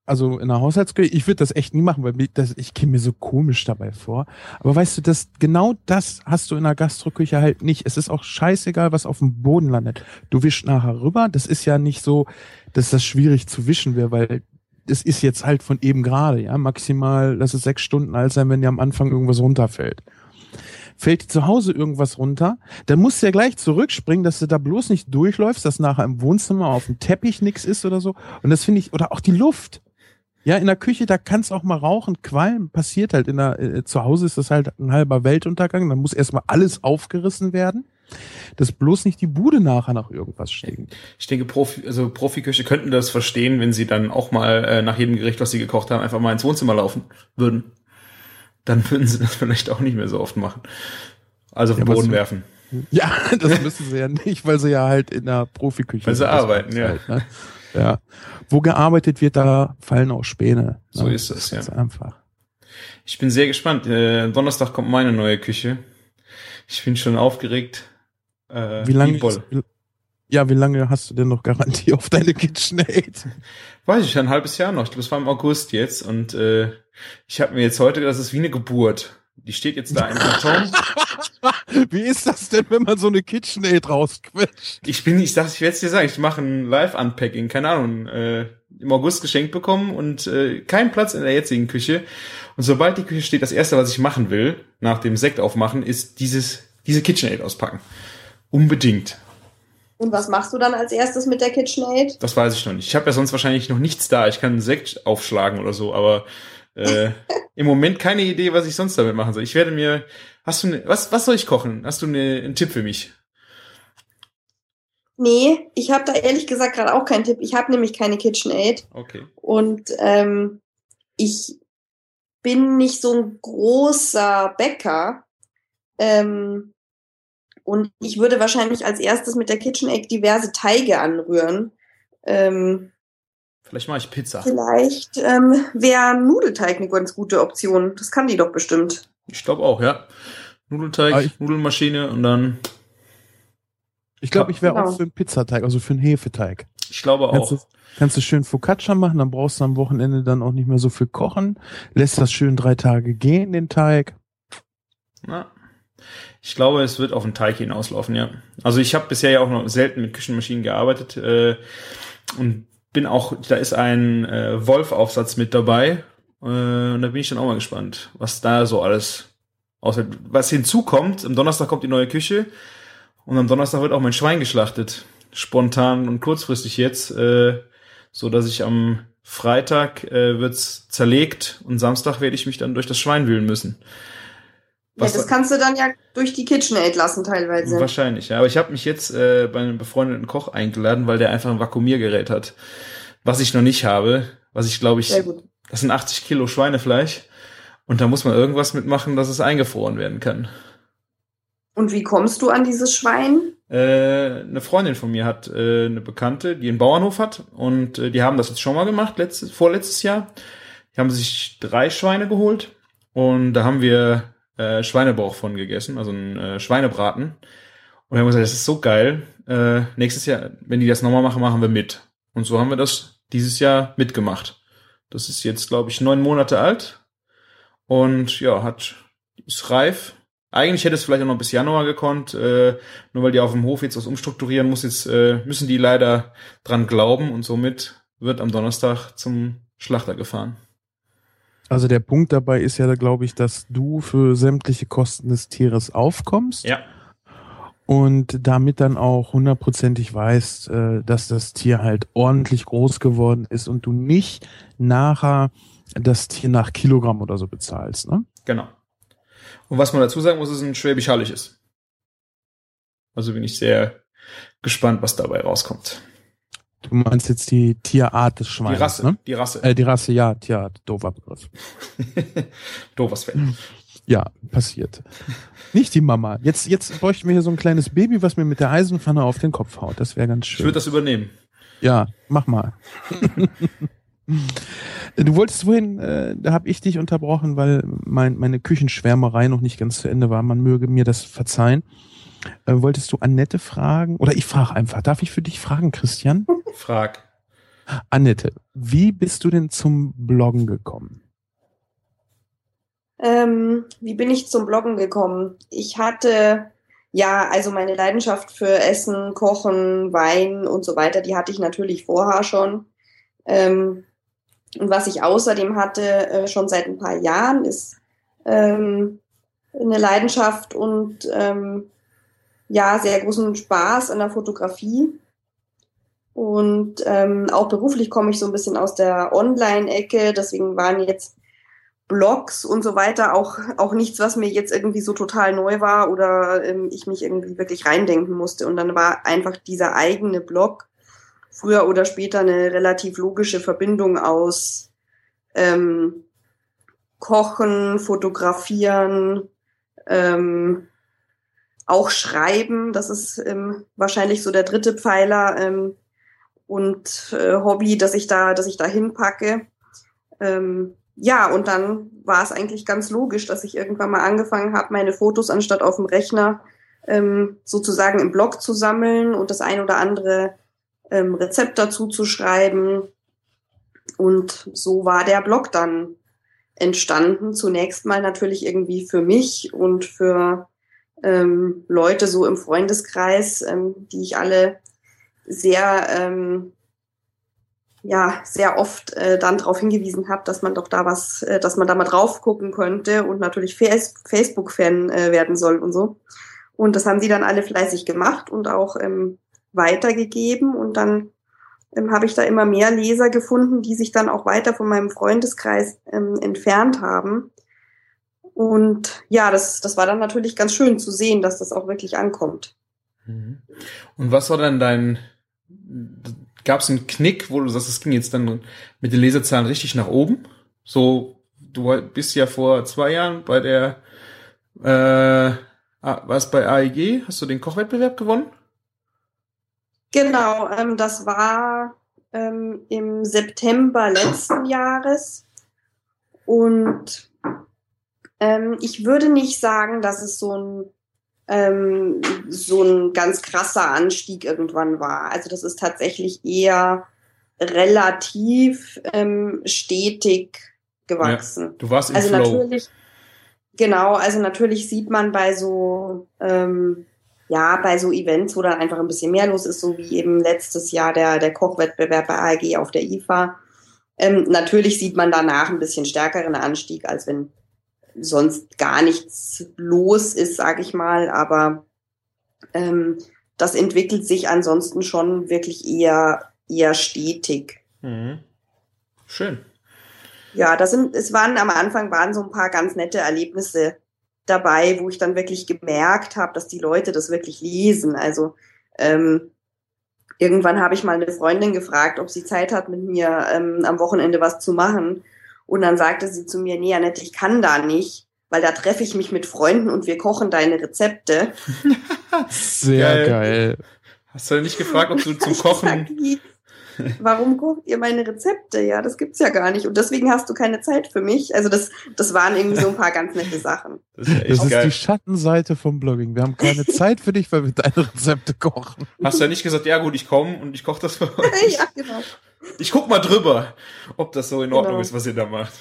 S4: Also in der Haushaltsküche, ich würde das echt nie machen, weil das, ich käme mir so komisch dabei vor. Aber weißt du, das, genau das hast du in der Gastroküche halt nicht. Es ist auch scheißegal, was auf dem Boden landet. Du wischst nachher rüber. Das ist ja nicht so, dass das schwierig zu wischen wäre, weil das ist jetzt halt von eben gerade, ja. Maximal, lass es sechs Stunden alt sein, wenn dir am Anfang irgendwas runterfällt. Fällt dir zu Hause irgendwas runter, dann musst du ja gleich zurückspringen, dass du da bloß nicht durchläufst, dass nachher im Wohnzimmer auf dem Teppich nichts ist oder so. Und das finde ich, oder auch die Luft. Ja, in der Küche, da kannst auch mal rauchen, qualmen, passiert halt. In der, äh, zu Hause ist das halt ein halber Weltuntergang, dann muss erstmal alles aufgerissen werden, dass bloß nicht die Bude nachher nach irgendwas stinkt.
S5: Ich denke, Profi, also Profiköche könnten das verstehen, wenn sie dann auch mal äh, nach jedem Gericht, was sie gekocht haben, einfach mal ins Wohnzimmer laufen würden. Dann würden sie das vielleicht auch nicht mehr so oft machen. Also auf den
S4: Ja,
S5: Boden werfen.
S4: Ja, das müssen sie ja nicht, weil sie ja halt in der Profiküche
S5: Weil sie.
S4: Das
S5: arbeiten,
S4: ist
S5: ja.
S4: Halt, ne? Ja. Wo gearbeitet wird, da fallen auch Späne.
S5: So
S4: ne?
S5: ist es, ja.
S4: Ganz einfach.
S5: Ich bin sehr gespannt. Äh, Donnerstag kommt meine neue Küche. Ich bin schon aufgeregt. Äh,
S4: Wie lange, wie, ja, wie lange hast du denn noch Garantie auf deine KitchenAid?
S5: Weiß ich, ein halbes Jahr noch. Ich glaube, es war im August jetzt. Und äh, ich habe mir jetzt heute das ist wie eine Geburt. Die steht jetzt da im Karton.
S4: Wie ist das denn, wenn man so eine KitchenAid rausquetscht?
S5: Ich bin, ich dachte, ich werde es dir sagen, ich mache ein Live-Unpacking, keine Ahnung, äh, im August geschenkt bekommen und äh, kein Platz in der jetzigen Küche. Und sobald die Küche steht, das erste, was ich machen will, nach dem Sekt aufmachen, ist dieses, diese KitchenAid auspacken. Unbedingt.
S6: Und was machst du dann als erstes mit der KitchenAid?
S5: Das weiß ich noch nicht. Ich habe ja sonst wahrscheinlich noch nichts da. Ich kann einen Sekt aufschlagen oder so, aber äh, im Moment keine Idee, was ich sonst damit machen soll. Ich werde mir, hast du, ne, was, was soll ich kochen? Hast du ne, einen Tipp für mich?
S6: Nee, ich habe da ehrlich gesagt gerade auch keinen Tipp. Ich habe nämlich keine KitchenAid.
S5: Okay.
S6: Und ähm, ich bin nicht so ein großer Bäcker. Ähm, und ich würde wahrscheinlich als erstes mit der KitchenAid diverse Teige anrühren. Ähm,
S5: Vielleicht mache ich Pizza.
S6: vielleicht ähm, wäre Nudelteig eine ganz gute Option. Das kann die doch bestimmt.
S5: Ich glaube auch, ja. Nudelteig,
S4: Ah, ich-
S5: Nudelmaschine und dann,
S4: Ich glaube, ich wäre
S6: Genau.
S4: auch für einen Pizzateig, also für einen Hefeteig.
S5: ich glaube
S4: Kannst du,
S5: auch.
S4: kannst du schön Focaccia machen, dann brauchst du am Wochenende dann auch nicht mehr so viel kochen. Lässt das schön drei Tage gehen, den Teig.
S5: Na, ich glaube, es wird auf den Teig hinauslaufen, ja. Also ich habe bisher ja auch noch selten mit Küchenmaschinen gearbeitet äh, und bin auch, da ist ein äh, Wolf-Aufsatz mit dabei. Äh, und da bin ich dann auch mal gespannt, was da so alles außer was hinzukommt. Am Donnerstag kommt die neue Küche und am Donnerstag wird auch mein Schwein geschlachtet. Spontan und kurzfristig jetzt, äh, so dass ich am Freitag äh, wird's zerlegt und Samstag werde ich mich dann durch das Schwein wühlen müssen.
S6: Ja,
S5: Was-
S6: das kannst du dann ja durch die KitchenAid lassen teilweise.
S5: Wahrscheinlich, ja. Aber ich habe mich jetzt äh, bei einem befreundeten Koch eingeladen, weil der einfach ein Vakuumiergerät hat. Was ich noch nicht habe. Was ich glaube ich, das sind 80 Kilo Schweinefleisch. Und da muss man irgendwas mitmachen, dass es eingefroren werden kann.
S6: Und wie kommst du an dieses Schwein?
S5: Äh, eine Freundin von mir hat äh, eine Bekannte, die einen Bauernhof hat. Und äh, die haben das jetzt schon mal gemacht, letztes, vorletztes Jahr. Die haben sich drei Schweine geholt. Und da haben wir äh, Schweinebauch von gegessen, also ein äh, Schweinebraten. Und wir haben gesagt, das ist so geil. Äh, nächstes Jahr, wenn die das nochmal machen, machen wir mit. Und so haben wir das dieses Jahr mitgemacht. Das ist jetzt, glaube ich, neun Monate alt. Und ja, hat, ist reif. Eigentlich hätte es vielleicht auch noch bis Januar gekonnt, äh, nur weil die auf dem Hof jetzt was umstrukturieren muss, jetzt äh, müssen die leider dran glauben und somit wird am Donnerstag zum Schlachter gefahren.
S4: Also der Punkt dabei ist ja, glaube ich, dass du für sämtliche Kosten des Tieres aufkommst
S5: Ja.
S4: und damit dann auch hundertprozentig weißt, äh, dass das Tier halt ordentlich groß geworden ist und du nicht nachher das Tier nach Kilogramm oder so bezahlst. Ne?
S5: Genau. Und was man dazu sagen muss, ist ein Schwäbisch Hallisches. Also bin ich sehr gespannt, was dabei rauskommt.
S4: Du meinst jetzt die Tierart des
S5: Die
S4: Schweins,
S5: Rasse,
S4: ne?
S5: die Rasse.
S4: Äh, die Rasse, ja, Tierart, doofer Begriff.
S5: Doofes Fell.
S4: Ja, passiert. Nicht die Mama. Jetzt, jetzt bräuchten wir hier so ein kleines Baby, was mir mit der Eisenpfanne auf den Kopf haut. Das wäre ganz
S5: Ich
S4: schön.
S5: würde das übernehmen.
S4: Ja, mach mal. du wolltest wohin, äh, da habe ich dich unterbrochen, weil mein, meine Küchenschwärmerei noch nicht ganz zu Ende war. Man möge mir das verzeihen. Äh, wolltest du Annette fragen? Oder ich frage einfach. Darf ich für dich fragen, Christian?
S5: Frag.
S4: Annette, wie bist du denn zum Bloggen gekommen?
S6: Ähm, wie bin ich zum Bloggen gekommen? Ich hatte, ja, also meine Leidenschaft für Essen, Kochen, Wein und so weiter, die hatte ich natürlich vorher schon. Ähm, und was ich außerdem hatte, äh, schon seit ein paar Jahren, ist ähm, eine Leidenschaft und ähm, ja, sehr großen Spaß an der Fotografie. Und ähm, auch beruflich komme ich so ein bisschen aus der Online-Ecke, deswegen waren jetzt Blogs und so weiter auch, auch nichts, was mir jetzt irgendwie so total neu war oder ähm, ich mich irgendwie wirklich reindenken musste. Und dann war einfach dieser eigene Blog früher oder später eine relativ logische Verbindung aus ähm, Kochen, Fotografieren, ähm, auch Schreiben, das ist ähm, wahrscheinlich so der dritte Pfeiler ähm, und äh, Hobby, dass ich da, dass ich da hinpacke. Ähm, ja, und dann war es eigentlich ganz logisch, dass ich irgendwann mal angefangen habe, meine Fotos anstatt auf dem Rechner ähm, sozusagen im Blog zu sammeln und das ein oder andere ähm, Rezept dazu zu schreiben. Und so war der Blog dann entstanden. Zunächst mal natürlich irgendwie für mich und für ähm, Leute so im Freundeskreis, ähm, die ich alle sehr ähm, ja sehr oft äh, dann darauf hingewiesen habe, dass man doch da was, äh, dass man da mal drauf gucken könnte und natürlich Face Facebook-Fan äh, werden soll und so. Und das haben sie dann alle fleißig gemacht und auch ähm, weitergegeben. Und dann ähm, habe ich da immer mehr Leser gefunden, die sich dann auch weiter von meinem Freundeskreis ähm, entfernt haben. Und ja, das, das war dann natürlich ganz schön zu sehen, dass das auch wirklich ankommt.
S5: Mhm. Und was war dann dein, gab es einen Knick, wo du sagst, es ging jetzt dann mit den Leserzahlen richtig nach oben? So, du bist ja vor zwei Jahren bei der, äh, was bei AEG? Hast du den Kochwettbewerb gewonnen?
S6: Genau, ähm, das war ähm, im September letzten Jahres. Und ähm, ich würde nicht sagen, dass es so ein, ähm, so ein ganz krasser Anstieg irgendwann war. Also das ist tatsächlich eher relativ ähm, stetig gewachsen.
S5: Ja, du warst im
S6: also
S5: Flow.
S6: natürlich, genau, also natürlich sieht man bei so ähm, ja, bei so Events, wo dann einfach ein bisschen mehr los ist, so wie eben letztes Jahr der, der Kochwettbewerb bei AEG auf der IFA, ähm, natürlich sieht man danach ein bisschen stärkeren Anstieg, als wenn sonst gar nichts los ist, sage ich mal. Aber ähm, das entwickelt sich ansonsten schon wirklich eher, eher stetig.
S5: Mhm. Schön.
S6: Ja, das sind, es waren am Anfang waren so ein paar ganz nette Erlebnisse dabei, wo ich dann wirklich gemerkt habe, dass die Leute das wirklich lesen. Also ähm, irgendwann habe ich mal eine Freundin gefragt, ob sie Zeit hat, mit mir ähm, am Wochenende was zu machen. Und dann sagte sie zu mir, nee, Annette, ich kann da nicht, weil da treffe ich mich mit Freunden und wir kochen deine Rezepte.
S4: Sehr geil. geil.
S5: Hast du nicht gefragt, ob du zum Kochen...
S6: Warum guckt ihr meine Rezepte? Ja, das gibt's ja gar nicht. Und deswegen hast du keine Zeit für mich. Also das, das waren irgendwie so ein paar ganz nette Sachen.
S4: Das ist, das ist die Schattenseite vom Blogging. Wir haben keine Zeit für dich, weil wir deine Rezepte kochen.
S5: Hast du ja nicht gesagt, ja gut, ich komme und ich koche das für euch. ja, genau. Ich guck mal drüber, ob das so in Ordnung genau. ist, was ihr da macht.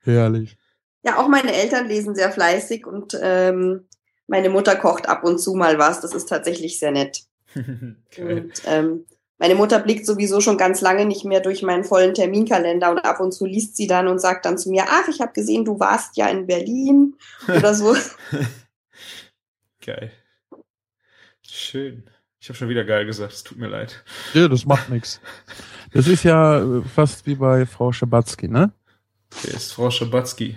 S4: Herrlich.
S6: Ja, auch meine Eltern lesen sehr fleißig und ähm, meine Mutter kocht ab und zu mal was. Das ist tatsächlich sehr nett. okay. Und ähm, meine Mutter blickt sowieso schon ganz lange nicht mehr durch meinen vollen Terminkalender und ab und zu liest sie dann und sagt dann zu mir, ach, ich habe gesehen, du warst ja in Berlin oder so.
S5: geil. Schön. Ich habe schon wieder geil gesagt, es tut mir leid.
S4: Ja, das macht nichts. Das ist ja äh, fast wie bei Frau Schabatzky, ne?
S5: Wer ist Frau Schabatzky?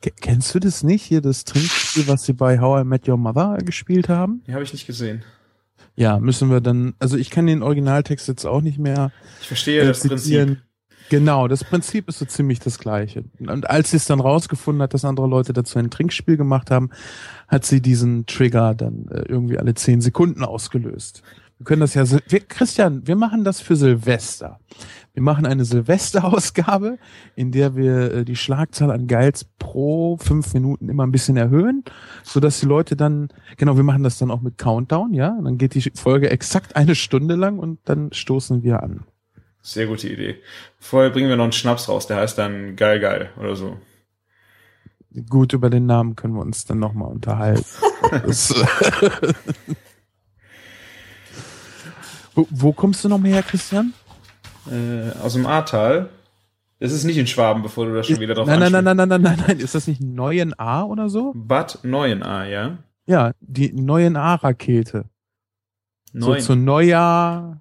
S4: Kennst du das nicht, hier das Trinkspiel, was sie bei How I Met Your Mother gespielt haben?
S5: Ja, habe ich nicht gesehen.
S4: Ja, müssen wir dann, also ich kann den Originaltext jetzt auch nicht mehr.
S5: Ich verstehe äh, das Prinzip.
S4: Genau, das Prinzip ist so ziemlich das gleiche. Und als sie es dann rausgefunden hat, dass andere Leute dazu ein Trinkspiel gemacht haben, hat sie diesen Trigger dann äh, irgendwie alle zehn Sekunden ausgelöst. Wir können das ja, wir, Christian, wir machen das für Silvester. Wir machen eine Silvesterausgabe, in der wir äh, die Schlagzahl an Geils pro fünf Minuten immer ein bisschen erhöhen, so dass die Leute dann, genau, wir machen das dann auch mit Countdown, ja, dann geht die Folge exakt eine Stunde lang und dann stoßen wir an.
S5: Sehr gute Idee. Vorher bringen wir noch einen Schnaps raus, der heißt dann Geil Geil oder so.
S4: Gut, über den Namen können wir uns dann nochmal unterhalten. wo, wo kommst du noch mehr her, Christian?
S5: äh, aus dem Ahrtal. Es ist nicht in Schwaben, bevor du da schon wieder drauf
S4: nein, nein, nein, nein, nein, nein, nein, nein. Ist das nicht Neuen A oder so?
S5: Bad Neuen A, ja.
S4: Ja, die Neuen A-Rakete. So zu Neujahr, ah.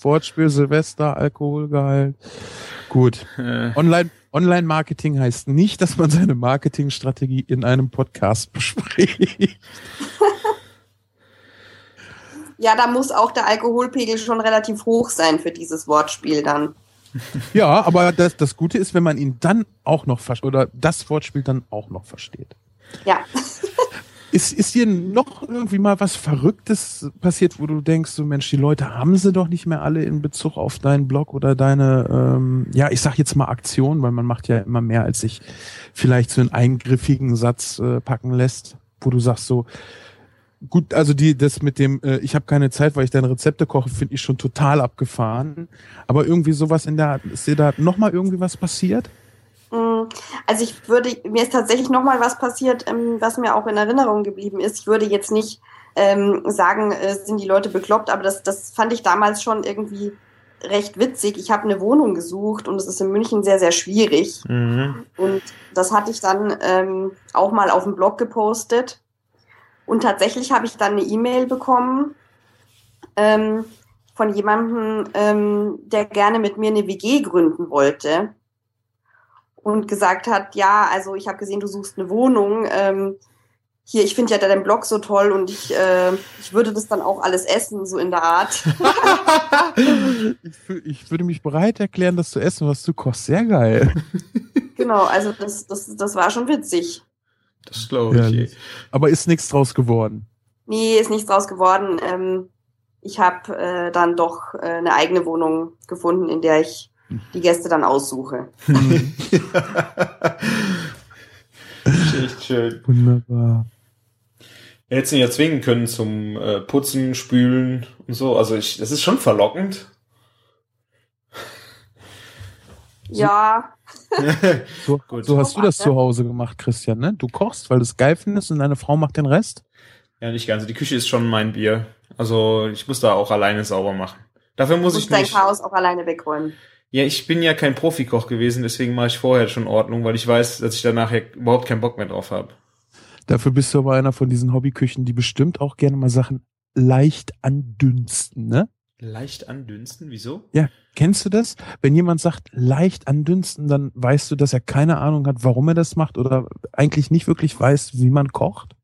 S4: Wortspiel, Silvester, Alkoholgehalt. Gut. Äh. Online, Online-Marketing heißt nicht, dass man seine Marketingstrategie in einem Podcast bespricht.
S6: Ja, da muss auch der Alkoholpegel schon relativ hoch sein für dieses Wortspiel dann.
S4: Ja, aber das, das Gute ist, wenn man ihn dann auch noch versteht, oder das Wortspiel dann auch noch versteht.
S6: Ja.
S4: Ist, ist dir noch irgendwie mal was Verrücktes passiert, wo du denkst, so Mensch, die Leute haben sie doch nicht mehr alle in Bezug auf deinen Blog oder deine, ähm, ja, ich sag jetzt mal Aktion, weil man macht ja immer mehr, als sich vielleicht so einen eingriffigen Satz äh, packen lässt, wo du sagst so, Gut, also die, das mit dem, äh, ich habe keine Zeit, weil ich deine Rezepte koche, finde ich schon total abgefahren. Aber irgendwie sowas in der Art, ist dir da nochmal irgendwie was passiert?
S6: Mm, also ich würde, mir ist tatsächlich nochmal was passiert, ähm, was mir auch in Erinnerung geblieben ist. Ich würde jetzt nicht ähm, sagen, äh, sind die Leute bekloppt, aber das, das fand ich damals schon irgendwie recht witzig. Ich habe eine Wohnung gesucht und es ist in München sehr, sehr schwierig. Mhm. Und das hatte ich dann ähm, auch mal auf dem Blog gepostet. Und tatsächlich habe ich dann eine E-Mail bekommen ähm, von jemandem, ähm, der gerne mit mir eine WG gründen wollte und gesagt hat, ja, also ich habe gesehen, du suchst eine Wohnung. Ähm, hier, ich finde ja deinen Blog so toll und ich, äh, ich würde das dann auch alles essen, so in der Art.
S4: ich, ich, würde mich bereit erklären, das zu essen, was du kochst. Sehr geil.
S6: Genau, also das, das, das war schon witzig.
S5: Das glaube ich. Ja,
S4: aber ist nichts draus geworden?
S6: Nee, ist nichts draus geworden. Ähm, ich habe äh, dann doch äh, eine eigene Wohnung gefunden, in der ich die Gäste dann aussuche.
S5: Echt schön.
S4: Wunderbar.
S5: Er hätte ihn ja zwingen können zum äh, Putzen, Spülen und so. Also ich, das ist schon verlockend.
S6: Ja.
S4: so, so hast du das zu Hause gemacht, Christian, ne? Du kochst, weil du es geil findest und deine Frau macht den Rest?
S5: Ja, nicht ganz. Die Küche ist schon mein Bier. Also ich muss da auch alleine sauber machen. Dafür muss du musst ich
S6: dein Chaos auch alleine wegräumen.
S5: Ja, ich bin ja kein Profikoch gewesen, deswegen mache ich vorher schon Ordnung, weil ich weiß, dass ich danach überhaupt keinen Bock mehr drauf habe.
S4: Dafür bist du aber einer von diesen Hobbyküchen, die bestimmt auch gerne mal Sachen leicht andünsten, ne?
S5: Leicht andünsten? Wieso?
S4: Ja, kennst du das? Wenn jemand sagt leicht andünsten, dann weißt du, dass er keine Ahnung hat, warum er das macht oder eigentlich nicht wirklich weiß, wie man kocht?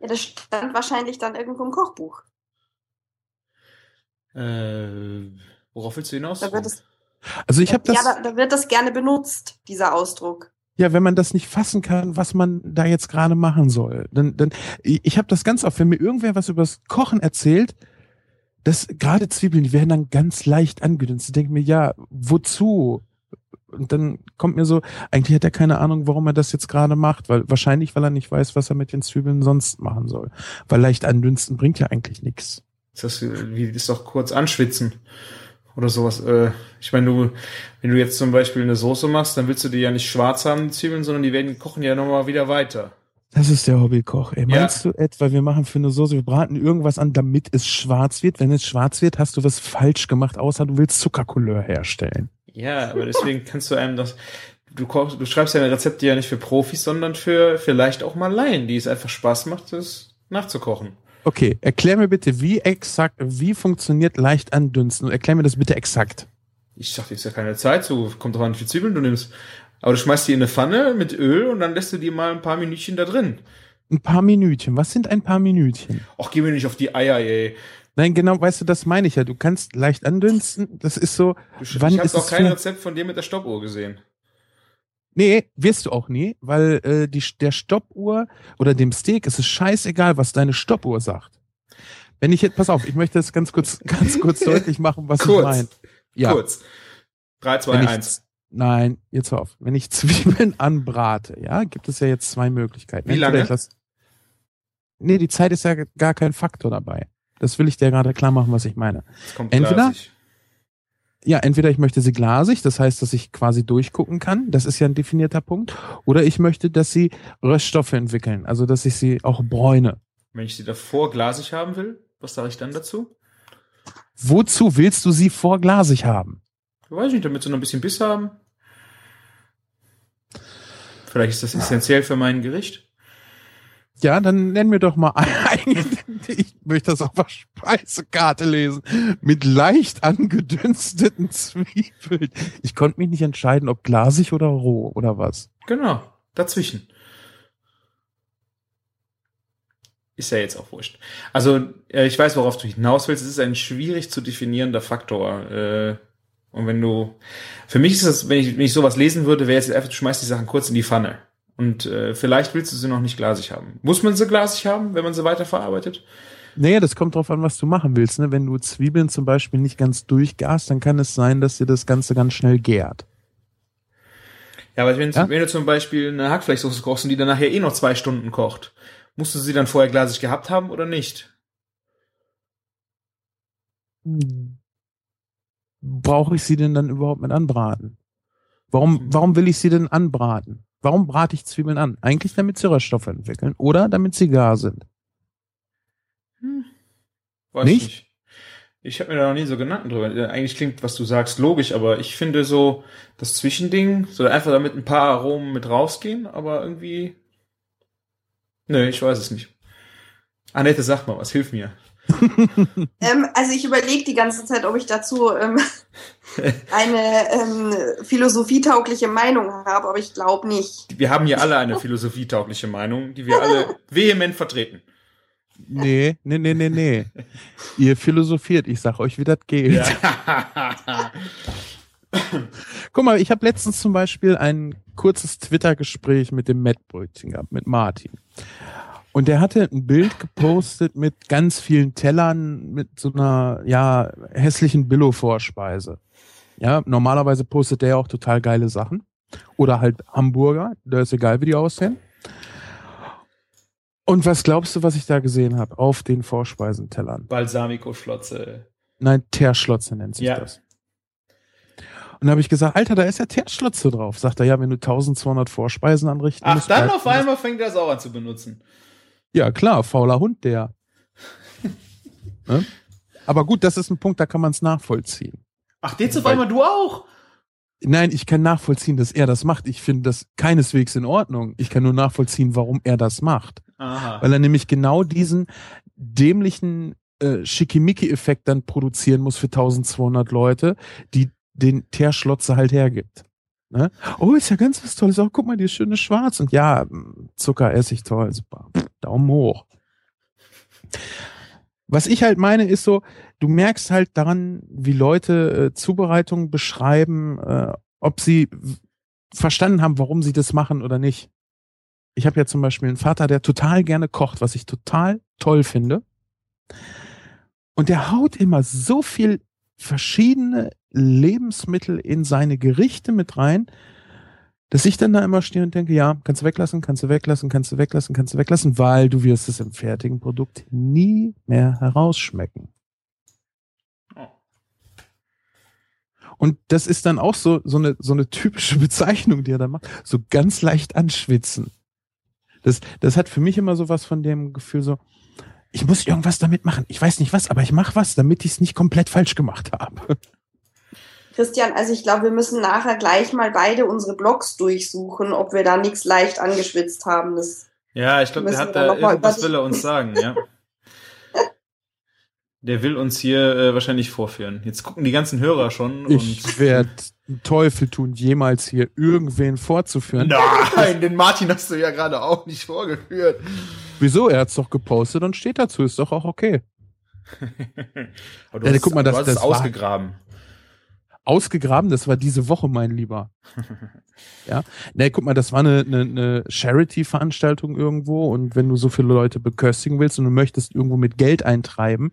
S6: Ja, das stand wahrscheinlich dann irgendwo im Kochbuch.
S5: Äh, worauf willst du hinaus?
S6: Da wird es,
S4: also ich habe das.
S6: Ja, da, da wird das gerne benutzt, dieser Ausdruck.
S4: Ja, wenn man das nicht fassen kann, was man da jetzt gerade machen soll. Dann, dann, ich habe das ganz oft, wenn mir irgendwer was übers Kochen erzählt, das gerade Zwiebeln, die werden dann ganz leicht angedünst. Ich denke mir, ja, wozu? Und dann kommt mir so, eigentlich hat er keine Ahnung, warum er das jetzt gerade macht, weil wahrscheinlich, weil er nicht weiß, was er mit den Zwiebeln sonst machen soll. Weil leicht andünsten bringt ja eigentlich nichts.
S5: Das ist doch kurz anschwitzen oder sowas. Äh, ich meine, du, wenn du jetzt zum Beispiel eine Soße machst, dann willst du die ja nicht schwarz haben, die Zwiebeln, sondern die werden kochen ja nochmal wieder weiter.
S4: Das ist der Hobbykoch. Ey, meinst ja. du etwa, wir machen für eine Soße, wir braten irgendwas an, damit es schwarz wird? Wenn es schwarz wird, hast du was falsch gemacht, außer du willst Zuckercouleur herstellen.
S5: Ja, aber deswegen kannst du einem das, du kochst, du schreibst ja Rezepte ja nicht für Profis, sondern für vielleicht auch mal Laien, die es einfach Spaß macht, das nachzukochen.
S4: Okay, erklär mir bitte, wie exakt, wie funktioniert leicht andünsten und erklär mir das bitte exakt.
S5: Ich sag dir jetzt ja keine Zeit, so kommt drauf an, wie viel Zwiebeln du nimmst. Aber du schmeißt die in eine Pfanne mit Öl und dann lässt du die mal ein paar Minütchen da drin.
S4: Ein paar Minütchen. Was sind ein paar Minütchen?
S5: Ach, geh mir nicht auf die Eier, ey.
S4: Nein, genau, weißt du, das meine ich ja. Du kannst leicht andünsten. Das ist so.
S5: Du, wann ich habe auch kein Rezept von dir mit der Stoppuhr gesehen.
S4: Nee, wirst du auch nie, weil äh, die, der Stoppuhr oder dem Steak ist es scheißegal, was deine Stoppuhr sagt. Wenn ich jetzt, pass auf, ich möchte das ganz kurz, ganz kurz deutlich machen, was kurz, ich meine.
S5: Ja. Kurz. 3, 2, 1.
S4: Nein, jetzt auf. Wenn ich Zwiebeln anbrate, ja, gibt es ja jetzt zwei Möglichkeiten.
S5: Wie lange? Lass,
S4: nee, die Zeit ist ja gar kein Faktor dabei. Das will ich dir gerade klar machen, was ich meine. Entweder, glasig ja, entweder ich möchte sie glasig, das heißt, dass ich quasi durchgucken kann, das ist ja ein definierter Punkt, oder ich möchte, dass sie Röststoffe entwickeln, also dass ich sie auch bräune.
S5: Wenn ich sie davor glasig haben will, was sage ich dann dazu?
S4: Wozu willst du sie vorglasig haben?
S5: Ich weiß nicht, damit sie noch ein bisschen Biss haben. Vielleicht ist das essentiell für mein Gericht.
S4: Ja, dann nenn mir doch mal einen. Ich möchte das auf der Speisekarte lesen. Mit leicht angedünsteten Zwiebeln. Ich konnte mich nicht entscheiden, ob glasig oder roh oder was.
S5: Genau, dazwischen. Ist ja jetzt auch wurscht. Also, äh, ich weiß, worauf du hinaus willst. Es ist ein schwierig zu definierender Faktor. Äh, und wenn du, für mich ist das, wenn ich, wenn ich sowas lesen würde, wäre jetzt einfach, du schmeißt die Sachen kurz in die Pfanne. Und äh, vielleicht willst du sie noch nicht glasig haben. Muss man sie glasig haben, wenn man sie weiterverarbeitet?
S4: Naja, das kommt drauf an, was du machen willst. Ne? Wenn du Zwiebeln zum Beispiel nicht ganz durchgast, dann kann es sein, dass dir das Ganze ganz schnell gärt.
S5: Ja, aber wenn, ja? wenn du zum Beispiel eine Hackfleischsoße kochst und die dann nachher eh noch zwei Stunden kocht, musst du sie dann vorher glasig gehabt haben oder nicht?
S4: Brauche ich sie denn dann überhaupt mit anbraten? Warum, hm. warum will ich sie denn anbraten? Warum brate ich Zwiebeln an? Eigentlich damit sie Röststoffe entwickeln oder damit sie gar sind.
S5: Hm. Weiß nicht? nicht. Ich habe mir da noch nie so Gedanken drüber. Eigentlich klingt, was du sagst, logisch, aber ich finde so das Zwischending soll einfach damit ein paar Aromen mit rausgehen, aber irgendwie. Nö, ich weiß es nicht. Annette, sag mal was, hilf mir.
S6: ähm, also ich überlege die ganze Zeit, ob ich dazu ähm, eine ähm, philosophietaugliche Meinung habe, aber ich glaube nicht.
S5: Wir haben hier alle eine philosophietaugliche Meinung, die wir alle vehement vertreten.
S4: Nee, nee, nee, nee, nee. Ihr philosophiert, ich sag euch, wie das geht.
S5: Ja.
S4: Guck mal, ich habe letztens zum Beispiel ein kurzes Twitter-Gespräch mit dem Matt-Brötchen gehabt, mit Martin. Und der hatte ein Bild gepostet mit ganz vielen Tellern, mit so einer, ja, hässlichen Billo-Vorspeise. Ja, normalerweise postet der ja auch total geile Sachen. Oder halt Hamburger, da ist egal, wie die aussehen. Und was glaubst du, was ich da gesehen habe auf den Vorspeisentellern?
S5: Balsamico-Schlotze.
S4: Nein, Teerschlotze nennt sich
S5: Ja.
S4: das. Und da habe ich gesagt, Alter, da ist ja Teerschlotze drauf. Sagt er, ja, wenn du 1200 Vorspeisen anrichten
S5: Ach,
S4: musst.
S5: dann auf einmal fängt er das auch an zu benutzen.
S4: Ja, klar, fauler Hund der. ne? Aber gut, das ist ein Punkt, da kann man es nachvollziehen.
S5: Ach, jetzt auf einmal du auch?
S4: Nein, ich kann nachvollziehen, dass er das macht. Ich finde das keineswegs in Ordnung. Ich kann nur nachvollziehen, warum er das macht.
S5: Aha.
S4: Weil er nämlich genau diesen dämlichen äh, Schickimicki-Effekt dann produzieren muss für 1200 Leute, die den Teerschlotze halt hergibt. Ne? Oh, ist ja ganz was Tolles. Oh, guck mal, die ist schöne Schwarz. Und ja, Zucker, Essig, toll, super. Daumen hoch. Was ich halt meine, ist so, du merkst halt daran, wie Leute äh, Zubereitungen beschreiben, äh, ob sie verstanden haben, warum sie das machen oder nicht. Ich habe ja zum Beispiel einen Vater, der total gerne kocht, was ich total toll finde. Und der haut immer so viel verschiedene Lebensmittel in seine Gerichte mit rein, dass ich dann da immer stehe und denke, ja, kannst du weglassen, kannst du weglassen, kannst du weglassen, kannst du weglassen, weil du wirst es im fertigen Produkt nie mehr herausschmecken.
S5: Oh.
S4: Und das ist dann auch so, so eine, so eine typische Bezeichnung, die er da macht. So ganz leicht anschwitzen. Das, das hat für mich immer so was von dem Gefühl so, ich muss irgendwas damit machen. Ich weiß nicht was, aber ich mache was, damit ich es nicht komplett falsch gemacht habe.
S6: Christian, also ich glaube, wir müssen nachher gleich mal beide unsere Blogs durchsuchen, ob wir da nichts leicht angeschwitzt haben. Das
S5: Ja, ich glaube, der
S6: Müssen
S5: hat
S6: wir
S5: da irgendwas will er uns sagen, ja. Der will uns hier äh, wahrscheinlich vorführen. Jetzt gucken die ganzen Hörer schon
S4: Ich
S5: und
S4: werde Teufel tun, jemals hier irgendwen vorzuführen.
S5: Nein, den Martin hast du ja gerade auch nicht vorgeführt.
S4: Wieso? Er hat's doch gepostet und steht dazu. Ist doch auch okay.
S5: Aber du
S4: Ja,
S5: hast,
S4: guck mal,
S5: du
S4: das-
S5: hast es
S4: das war-
S5: ausgegraben.
S4: Das war diese Woche, mein Lieber. Ja, ne, guck mal, das war eine, eine, eine Charity-Veranstaltung irgendwo und wenn du so viele Leute beköstigen willst und du möchtest irgendwo mit Geld eintreiben,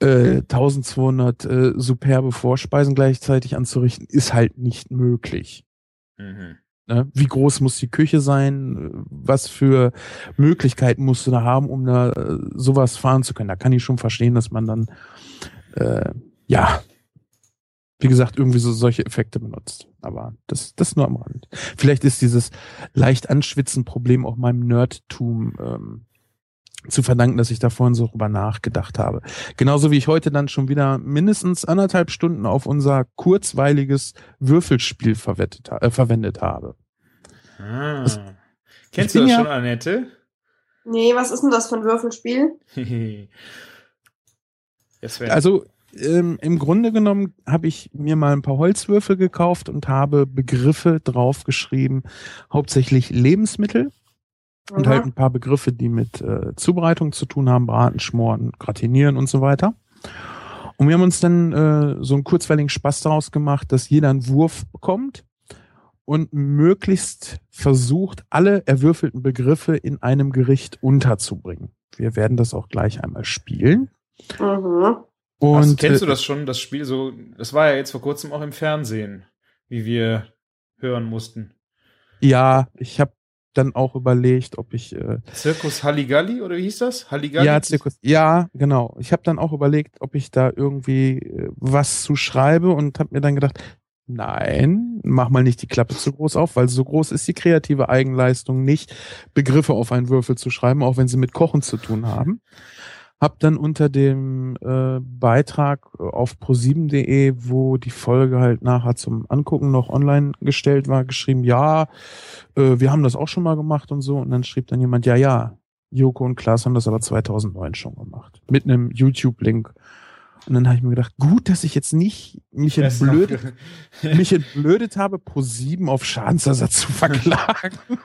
S4: äh, 1200 äh, superbe Vorspeisen gleichzeitig anzurichten, ist halt nicht möglich.
S5: Mhm.
S4: Ne? Wie groß muss die Küche sein? Was für Möglichkeiten musst du da haben, um da äh, sowas fahren zu können? Da kann ich schon verstehen, dass man dann äh, ja, wie gesagt, irgendwie so solche Effekte benutzt. Aber das, das nur am Rand. Vielleicht ist dieses leicht anschwitzen Problem auch meinem Nerdtum ähm, zu verdanken, dass ich da vorhin so drüber nachgedacht habe. Genauso wie ich heute dann schon wieder mindestens anderthalb Stunden auf unser kurzweiliges Würfelspiel verwettet, ha- äh, verwendet habe.
S5: Ah.
S4: Das-
S5: Kennst du das
S4: ja-
S5: schon, Annette?
S6: nee, was ist denn das für ein Würfelspiel?
S4: Also ähm, im Grunde genommen habe ich mir mal ein paar Holzwürfel gekauft und habe Begriffe draufgeschrieben, hauptsächlich Lebensmittel und
S6: Mhm.
S4: halt ein paar Begriffe, die mit äh, Zubereitung zu tun haben, braten, schmoren, gratinieren und so weiter. Und wir haben uns dann äh, so einen kurzweiligen Spaß daraus gemacht, dass jeder einen Wurf bekommt und möglichst versucht, alle erwürfelten Begriffe in einem Gericht unterzubringen. Wir werden das auch gleich einmal spielen.
S6: Mhm.
S4: Und
S5: Hast, kennst
S4: äh,
S5: du das schon, das Spiel so, das war ja jetzt vor kurzem auch im Fernsehen, wie wir hören mussten.
S4: Ja, ich habe dann auch überlegt, ob ich äh,
S5: Zirkus Halligalli oder wie hieß das? Halligalli?
S4: ja Zirkus, ja genau. Ich habe dann auch überlegt, ob ich da irgendwie äh, was zu schreibe und habe mir dann gedacht, nein, mach mal nicht die Klappe zu groß auf, weil so groß ist die kreative Eigenleistung nicht, Begriffe auf einen Würfel zu schreiben, auch wenn sie mit Kochen zu tun haben. Hab dann unter dem äh, Beitrag auf pro7.de, wo die Folge halt nachher zum Angucken noch online gestellt war, geschrieben, ja, äh, wir haben das auch schon mal gemacht und so. Und dann schrieb dann jemand, ja, ja, Joko und Klaas haben das aber 2009 schon gemacht. Mit einem YouTube-Link. Und dann habe ich mir gedacht, gut, dass ich jetzt nicht mich entblödet, mich entblödet habe, pro sieben auf Schadensersatz zu verklagen.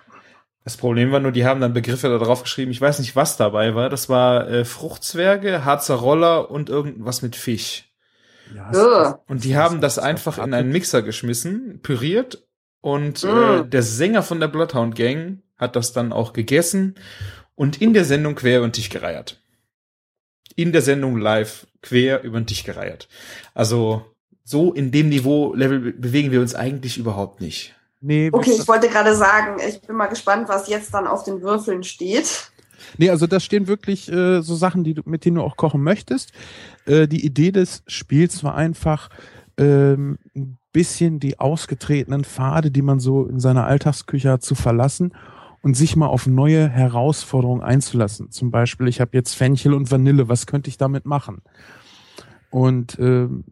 S5: Das Problem war nur, die haben dann Begriffe da drauf geschrieben. Ich weiß nicht, was dabei war. Das war äh, Fruchtzwerge, Harzer Roller und irgendwas mit Fisch.
S4: Ja,
S6: Ugh.
S5: Und die haben das einfach in einen Mixer geschmissen, püriert und äh, der Sänger von der Bloodhound Gang hat das dann auch gegessen und in der Sendung quer über den Tisch gereiert. In der Sendung live quer über den Tisch gereiert. Also so in dem Niveau-Level be- bewegen wir uns eigentlich überhaupt nicht.
S4: Nee,
S6: Okay, ich wollte gerade sagen, ich bin mal gespannt, was jetzt dann auf den Würfeln steht.
S4: Nee, also da stehen wirklich äh, so Sachen, die du, mit denen du auch kochen möchtest. Äh, die Idee des Spiels war einfach ähm, ein bisschen die ausgetretenen Pfade, die man so in seiner Alltagsküche hat, zu verlassen und sich mal auf neue Herausforderungen einzulassen. Zum Beispiel, ich habe jetzt Fenchel und Vanille, was könnte ich damit machen? Und ähm,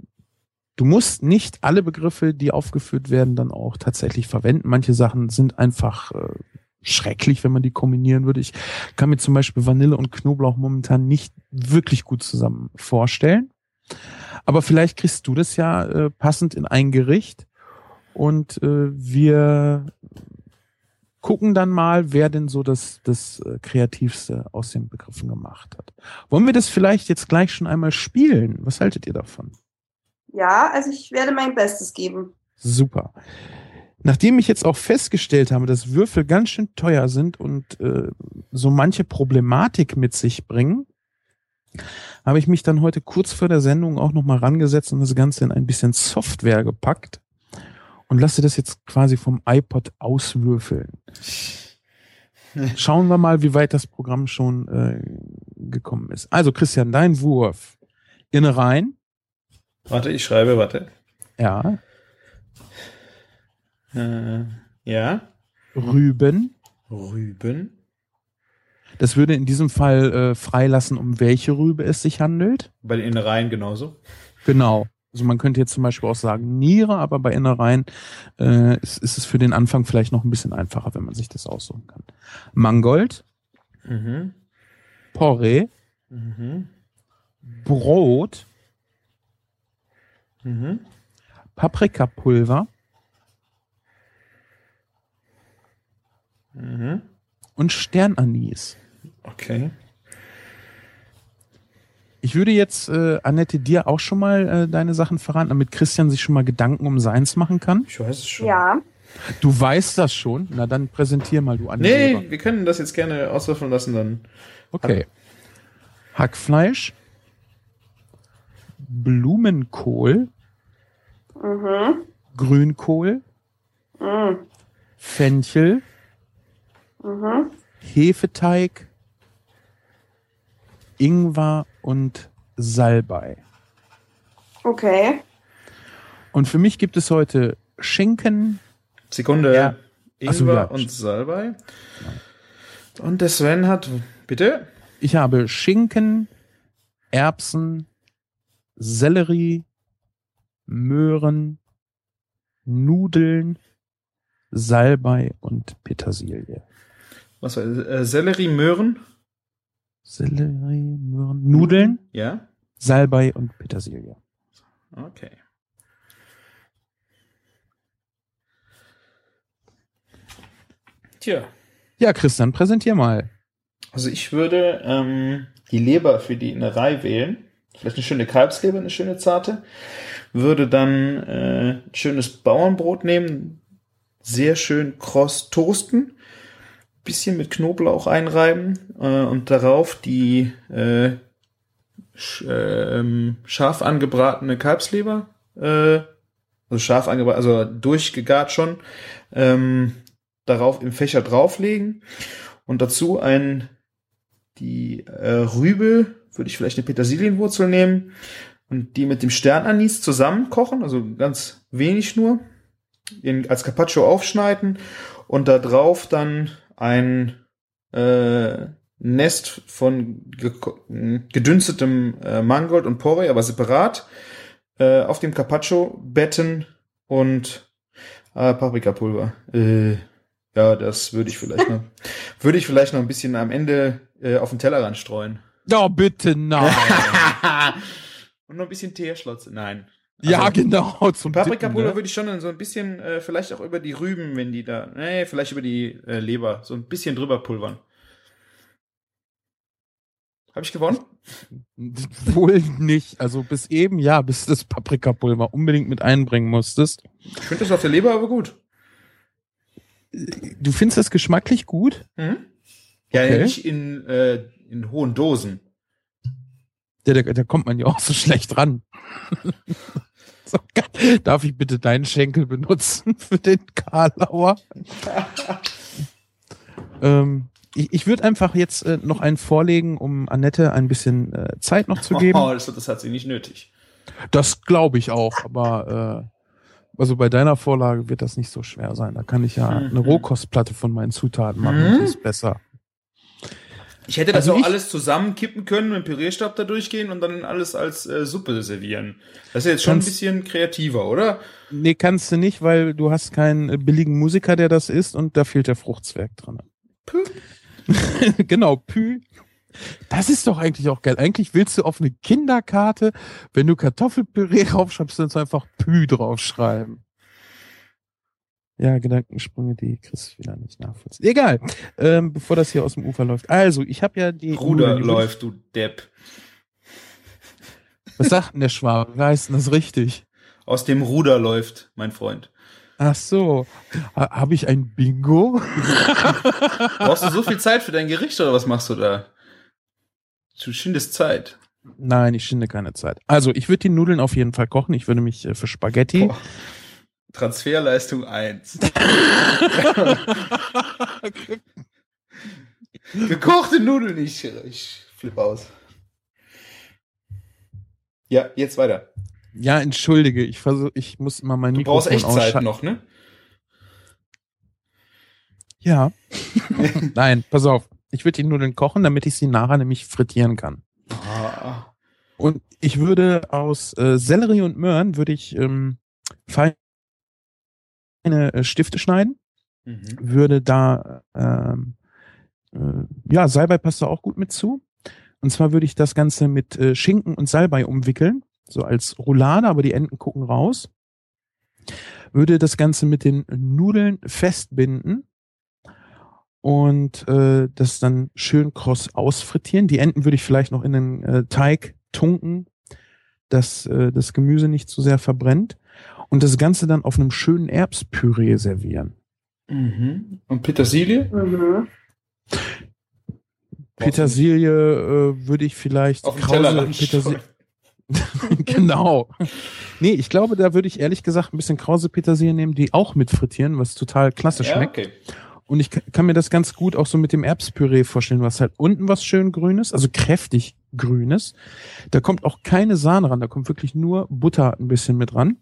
S4: du musst nicht alle Begriffe, die aufgeführt werden, dann auch tatsächlich verwenden. Manche Sachen sind einfach äh, schrecklich, wenn man die kombinieren würde. Ich kann mir zum Beispiel Vanille und Knoblauch momentan nicht wirklich gut zusammen vorstellen. Aber vielleicht kriegst du das ja äh, passend in ein Gericht und äh, wir gucken dann mal, wer denn so das, das äh, Kreativste aus den Begriffen gemacht hat. Wollen wir das vielleicht jetzt gleich schon einmal spielen? Was haltet ihr davon?
S6: Ja, also ich werde mein Bestes geben.
S4: Super. Nachdem ich jetzt auch festgestellt habe, dass Würfel ganz schön teuer sind und äh, so manche Problematik mit sich bringen, habe ich mich dann heute kurz vor der Sendung auch nochmal rangesetzt und das Ganze in ein bisschen Software gepackt und lasse das jetzt quasi vom iPod auswürfeln. Schauen wir mal, wie weit das Programm schon äh, gekommen ist. Also Christian, dein Wurf. Innereien,
S5: Warte, ich schreibe, warte.
S4: ja.
S5: Äh, ja.
S4: Rüben,
S5: Rüben.
S4: Das würde in diesem Fall äh, freilassen, um welche Rübe es sich handelt.
S5: Bei den Innereien genauso.
S4: Genau. Also man könnte jetzt zum Beispiel auch sagen Niere, aber bei Innereien äh, ist, ist es für den Anfang vielleicht noch ein bisschen einfacher, wenn man sich das aussuchen kann. Mangold,
S5: Mhm.
S4: Porree,
S5: Mhm.
S4: Brot,
S5: Mhm.
S4: Paprikapulver
S5: Mhm.
S4: und Sternanis.
S5: Okay.
S4: Ich würde jetzt, äh, Annette, dir auch schon mal äh, deine Sachen verraten, damit Christian sich schon mal Gedanken um seins machen kann.
S5: Ich weiß es schon.
S6: Ja.
S4: Du weißt das schon. Na, dann präsentier mal, du Annette.
S5: Nee, wir können das jetzt gerne auswürfeln lassen dann.
S4: Okay. Hackfleisch, Blumenkohl,
S6: Mhm.
S4: Grünkohl,
S6: Mhm.
S4: Fenchel,
S6: Mhm.
S4: Hefeteig, Ingwer und Salbei.
S6: Okay.
S4: Und für mich gibt es heute Schinken.
S5: Sekunde.
S4: Ja.
S5: Ingwer
S4: so, ja.
S5: und Salbei. Und der Sven hat, bitte?
S4: Ich habe Schinken, Erbsen, Sellerie, Möhren, Nudeln, Salbei und Petersilie.
S5: Was war äh, Sellerie, Möhren?
S4: Sellerie, Möhren, Nudeln,
S5: Ja.
S4: Salbei und Petersilie.
S5: Okay. Tja.
S4: Ja, Christian, präsentier mal.
S5: Also ich würde ähm, die Leber für die Innerei wählen. Vielleicht eine schöne Kalbsleber, eine schöne zarte. Würde dann äh, schönes Bauernbrot nehmen, sehr schön kross toasten, bisschen mit Knoblauch einreiben äh, und darauf die äh, sch, äh, ähm, scharf angebratene Kalbsleber, äh, also scharf angebraten, also durchgegart schon, ähm, darauf im Fächer drauflegen und dazu ein die äh, Rübe würde ich vielleicht eine Petersilienwurzel nehmen und die mit dem Sternanis zusammen kochen, also ganz wenig nur, in, als Carpaccio aufschneiden und da drauf dann ein äh, Nest von gedünstetem äh, Mangold und Porree, aber separat, äh, auf dem Carpaccio betten und äh, Paprikapulver. Äh, Ja, das würde ich vielleicht noch, würde ich vielleicht noch ein bisschen am Ende äh, auf den Tellerrand streuen.
S4: Oh, bitte nein.
S5: Und noch ein bisschen Teerschlotze. Nein.
S4: ja,
S5: Also,
S4: genau. Zum
S5: Paprikapulver
S4: ne?
S5: würde ich schon so ein bisschen, äh, vielleicht auch über die Rüben, wenn die da, nee, vielleicht über die äh, Leber, so ein bisschen drüber pulvern. Habe ich gewonnen?
S4: Wohl nicht. Also bis eben, ja, bis du das Paprikapulver unbedingt mit einbringen musstest.
S5: Ich finde das auf der Leber aber gut.
S4: Du findest das geschmacklich gut?
S5: Mhm. Ja,
S4: Okay.
S5: nicht in, äh, in hohen Dosen.
S4: Da, da, da kommt man ja auch so schlecht ran. so. Darf ich bitte deinen Schenkel benutzen für den Karlauer? ähm, ich ich würde einfach jetzt äh, noch einen vorlegen, um Annette ein bisschen äh, Zeit noch zu geben.
S5: Oh, das, das hat sie nicht nötig.
S4: Das glaube ich auch, aber äh, also bei deiner Vorlage wird das nicht so schwer sein. Da kann ich ja
S5: Mhm.
S4: eine Rohkostplatte von meinen Zutaten machen.
S5: Mhm.
S4: Die ist besser.
S5: Ich hätte das
S4: Also
S5: auch alles zusammenkippen können, mit dem Pürierstab da durchgehen und dann alles als äh, Suppe servieren. Das ist jetzt schon
S4: Kannst-
S5: ein bisschen kreativer, oder?
S4: Nee, kannst du nicht, weil du hast keinen äh, billigen Musiker, der das ist und da fehlt der Fruchtzwerg dran.
S5: Puh.
S4: genau, Pü. Das ist doch eigentlich auch geil. Eigentlich willst du auf eine Kinderkarte, wenn du Kartoffelpüree draufschreibst, dann einfach Pü draufschreiben. Ja, Gedankensprünge, die Chris wieder nicht nachvollziehen. Egal, ähm, bevor das hier aus dem Ufer läuft. Also, ich habe ja die
S5: Ruder
S4: würde
S5: läuft, du Depp.
S4: Was sagt denn der Schwabe? Wer heißt denn das richtig?
S5: Aus dem Ruder läuft, mein Freund.
S4: Ach so, ha, habe ich ein Bingo?
S5: Brauchst du so viel Zeit für dein Gericht oder was machst du da? Du schindest Zeit.
S4: Nein, ich schinde keine Zeit. Also, ich würde die Nudeln auf jeden Fall kochen. Ich würde mich äh, für Spaghetti.
S5: Boah. Transferleistung 1. Gekochte Nudeln, ich, ich flippe aus. Ja, jetzt weiter.
S4: Ja, entschuldige, ich versuche, ich muss immer mein
S5: Du
S4: Mikrofon
S5: brauchst echt Zeit
S4: ausschalten.
S5: noch, ne?
S4: Ja. Nein, pass auf. Ich würde die Nudeln kochen, damit ich sie nachher nämlich frittieren kann.
S5: Ah,
S4: Und ich würde aus äh, Sellerie und Möhren würde ich ähm, feine äh, Stifte schneiden,
S5: mhm.
S4: würde da ähm, äh, ja Salbei passt da auch gut mit zu. Und zwar würde ich das Ganze mit äh, Schinken und Salbei umwickeln, so als Roulade, aber die Enden gucken raus. Würde das Ganze mit den Nudeln festbinden und äh, das dann schön kross ausfrittieren. Die Enden würde ich vielleicht noch in den äh, Teig tunken, dass äh, das Gemüse nicht zu sehr verbrennt. Und das Ganze dann auf einem schönen Erbspüree servieren.
S5: Mhm. Und Petersilie?
S6: Mhm.
S4: Petersilie äh, würde ich vielleicht
S5: Auf
S4: krause. Petersilie. genau. Nee, ich glaube, da würde ich ehrlich gesagt ein bisschen krause Petersilie nehmen, die auch mit frittieren, was total klasse
S5: Ja,
S4: schmeckt.
S5: okay.
S4: Und ich ka- kann mir das ganz gut auch so mit dem Erbspüree vorstellen, was halt unten was schön grünes, also kräftig grünes. Da kommt auch keine Sahne ran, da kommt wirklich nur Butter ein bisschen mit ran.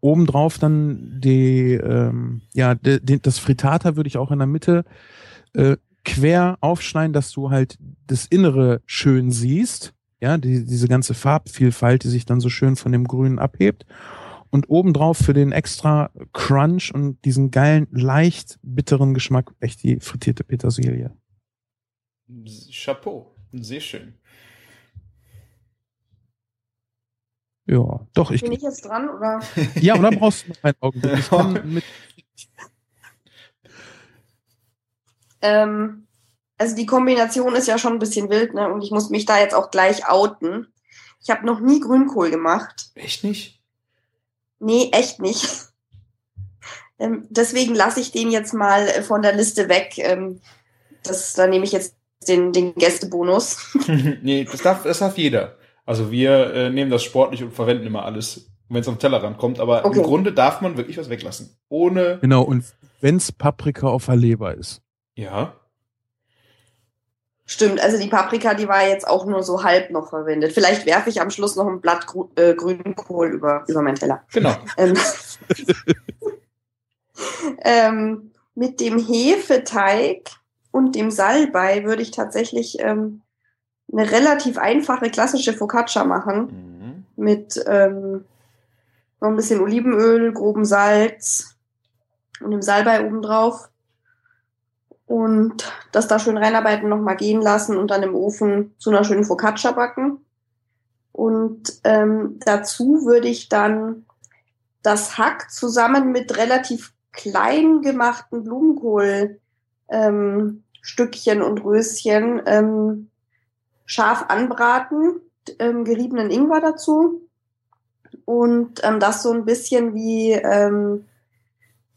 S4: Obendrauf dann die, ähm, ja, de, de, das Frittata würde ich auch in der Mitte äh, quer aufschneiden, dass du halt das Innere schön siehst. Ja, die, diese ganze Farbvielfalt, die sich dann so schön von dem Grünen abhebt. Und obendrauf für den extra Crunch und diesen geilen, leicht bitteren Geschmack echt die frittierte Petersilie.
S5: Chapeau. Sehr schön.
S4: Ja, doch, ich,
S6: Bin ich jetzt dran oder?
S4: ja, oder brauchst du noch einen Augenblick? Ich kann mit,
S6: Ähm, also die Kombination ist ja schon ein bisschen wild, ne? Und ich muss mich da jetzt auch gleich outen. Ich habe noch nie Grünkohl gemacht.
S5: Echt nicht?
S6: Nee, echt nicht. Ähm, deswegen lasse ich den jetzt mal äh, von der Liste weg. Ähm, das, da nehme ich jetzt den, den Gästebonus.
S5: nee, das darf, das darf jeder. Also wir äh, nehmen das sportlich und verwenden immer alles, wenn es am Tellerrand kommt. Aber
S6: Okay.
S5: im Grunde darf man wirklich was weglassen. Ohne.
S4: genau, und wenn's Paprika auf der Leber ist.
S5: Ja.
S6: Stimmt, also die Paprika, die war jetzt auch nur so halb noch verwendet. Vielleicht werfe ich am Schluss noch ein Blatt Gru äh, Grünkohl über, über meinen Teller.
S5: Genau.
S6: Ähm, ähm, mit dem Hefeteig und dem Salbei würde ich tatsächlich ähm, eine relativ einfache klassische Focaccia machen.
S5: Mhm.
S6: Mit ähm, noch ein bisschen Olivenöl, grobem Salz, und dem Salbei obendrauf. Und das da schön reinarbeiten, nochmal gehen lassen und dann im Ofen zu einer schönen Focaccia backen. Und ähm, dazu würde ich dann das Hack zusammen mit relativ klein gemachten Blumenkohl ähm, und Röschen ähm, scharf anbraten, ähm, geriebenen Ingwer dazu und ähm, das so ein bisschen wie ähm,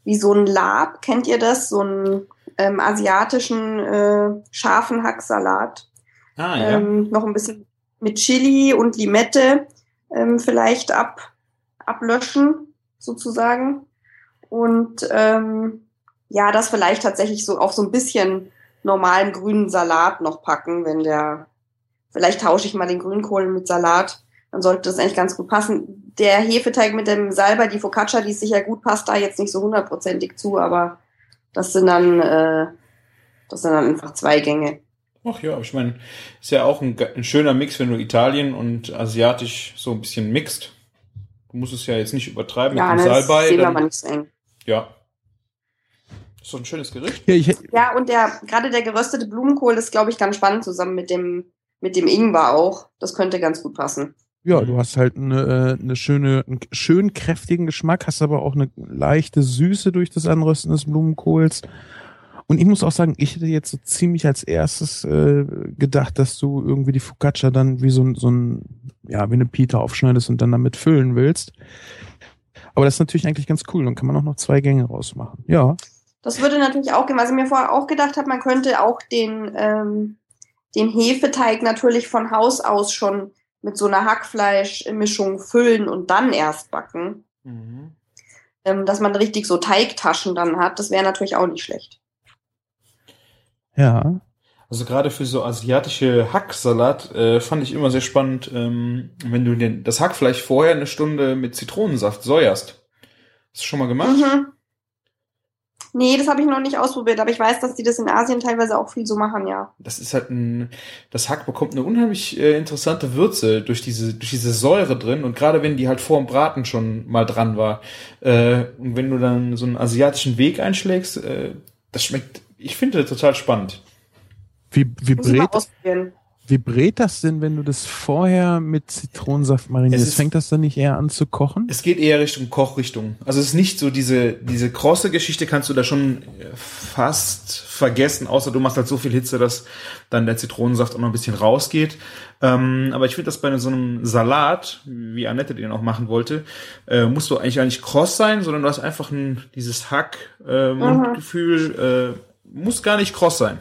S6: wie so ein Lab, kennt ihr das? So ein ähm, asiatischen äh, scharfen Hacksalat.
S5: Ah, ja.
S6: Ähm, noch ein bisschen mit Chili und Limette ähm, vielleicht ab, ablöschen, sozusagen. Und ähm, ja, das vielleicht tatsächlich so auf so ein bisschen normalen grünen Salat noch packen, wenn der, vielleicht tausche ich mal den Grünkohl mit Salat, dann sollte das eigentlich ganz gut passen. Der Hefeteig mit dem Salbei, die Focaccia, die ist sicher gut, passt da jetzt nicht so hundertprozentig zu, aber das sind dann, äh, das sind dann einfach zwei Gänge.
S5: Ach ja, ich meine, ist ja auch ein, ein, schöner Mix, wenn du Italien und Asiatisch so ein bisschen mixt. Du musst es ja jetzt nicht übertreiben
S6: ja,
S5: mit dem
S6: das
S5: Salbei.
S6: sehen wir
S5: dann-
S6: mal nicht so eng.
S5: ja. Ist doch ein schönes Gericht.
S4: Ja, ich,
S6: Ja, und der, gerade der geröstete Blumenkohl ist, glaube ich, ganz spannend zusammen mit dem, mit dem Ingwer auch. Das könnte ganz gut passen.
S4: ja, du hast halt eine, äh, eine schöne, einen schön kräftigen Geschmack, hast aber auch eine leichte Süße durch das Anrösten des Blumenkohls. Und ich muss auch sagen, ich hätte jetzt so ziemlich als erstes äh, gedacht, dass du irgendwie die Focaccia dann wie so ein, so ein, ja, wie eine Pita aufschneidest und dann damit füllen willst. Aber das ist natürlich eigentlich ganz cool. Dann kann man auch noch zwei Gänge rausmachen. Ja.
S6: Das würde natürlich auch gehen, was ich mir vorher auch gedacht habe, man könnte auch den, ähm, den Hefeteig natürlich von Haus aus schon mit so einer Hackfleischmischung füllen und dann erst backen. Ähm, dass man richtig so Teigtaschen dann hat, das wäre natürlich auch nicht schlecht.
S4: Ja.
S5: Also gerade für so asiatische Hacksalat äh, fand ich immer sehr spannend, ähm, wenn du den, das Hackfleisch vorher eine Stunde mit Zitronensaft säuerst. Hast du schon mal gemacht?
S6: Mhm. Nee, das habe ich noch nicht ausprobiert, aber ich weiß, dass die das in Asien teilweise auch viel so machen, ja.
S5: Das ist halt ein, das Hack bekommt eine unheimlich äh, interessante Würze durch diese, durch diese Säure drin und gerade wenn die halt vor dem Braten schon mal dran war äh, und wenn du dann so einen asiatischen Weg einschlägst, äh, das schmeckt, ich finde total spannend.
S4: Wie, wie brät, brät das denn, wenn du das vorher mit Zitronensaft
S5: Es
S4: marinierst?
S5: ist-
S4: Fängt das dann nicht eher an zu kochen?
S5: Es geht eher Richtung Kochrichtung. Also es ist nicht so diese, diese krosse Geschichte kannst du da schon äh, fast vergessen, außer du machst halt so viel Hitze, dass dann der Zitronensaft auch noch ein bisschen rausgeht. Ähm, aber ich finde das bei so einem Salat, wie Annette den auch machen wollte, äh, musst du eigentlich gar nicht kross sein, sondern du hast einfach ein, dieses Hack, äh, Mundgefühl, äh, muss gar nicht kross sein.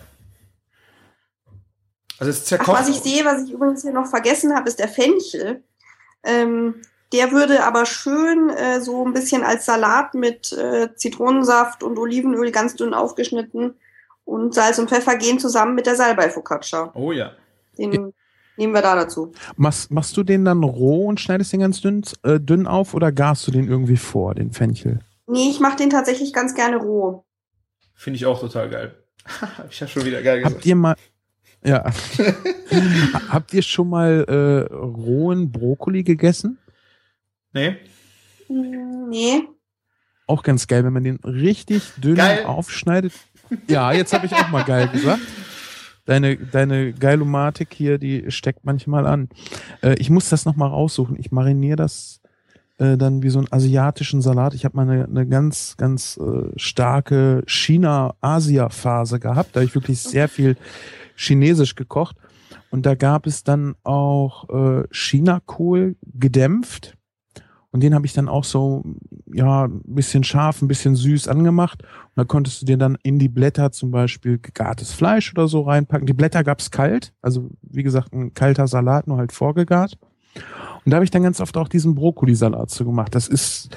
S5: Also es
S6: Ach,
S5: zerkocht.
S6: was ich sehe, was ich übrigens hier noch vergessen habe, ist der Fenchel. Ähm, der würde aber schön äh, so ein bisschen als Salat mit äh, Zitronensaft und Olivenöl ganz dünn aufgeschnitten und Salz und Pfeffer gehen zusammen mit der Salbei-Focaccia.
S5: oh ja.
S6: Den nehmen wir da dazu.
S4: Machst, machst du den dann roh und schneidest den ganz dünn, äh, dünn auf oder garst du den irgendwie vor, den Fenchel?
S6: Nee, ich mache den tatsächlich ganz gerne roh.
S5: Finde ich auch total geil. ich habe schon wieder geil gesagt.
S4: Habt ihr mal, ja, habt ihr schon mal äh, rohen Brokkoli gegessen?
S5: Nee?
S6: Nee.
S4: Auch ganz geil, wenn man den richtig dünn
S5: Geil.
S4: aufschneidet. Ja, jetzt habe ich auch mal geil gesagt. Deine, deine Geilomatik hier, die steckt manchmal an. Äh, ich muss das nochmal raussuchen. Ich mariniere das äh, dann wie so einen asiatischen Salat. Ich habe mal eine, eine ganz, ganz äh, starke China-Asia-Phase gehabt. Da habe ich wirklich sehr viel Chinesisch gekocht. Und da gab es dann auch äh, Chinakohl gedämpft. Und den habe ich dann auch so, ja, ein bisschen scharf, ein bisschen süß angemacht. Und da konntest du dir dann in die Blätter zum Beispiel gegartes Fleisch oder so reinpacken. Die Blätter gab's kalt, also wie gesagt, ein kalter Salat, nur halt vorgegart. Und da habe ich dann ganz oft auch diesen Brokkolisalat so gemacht. Das ist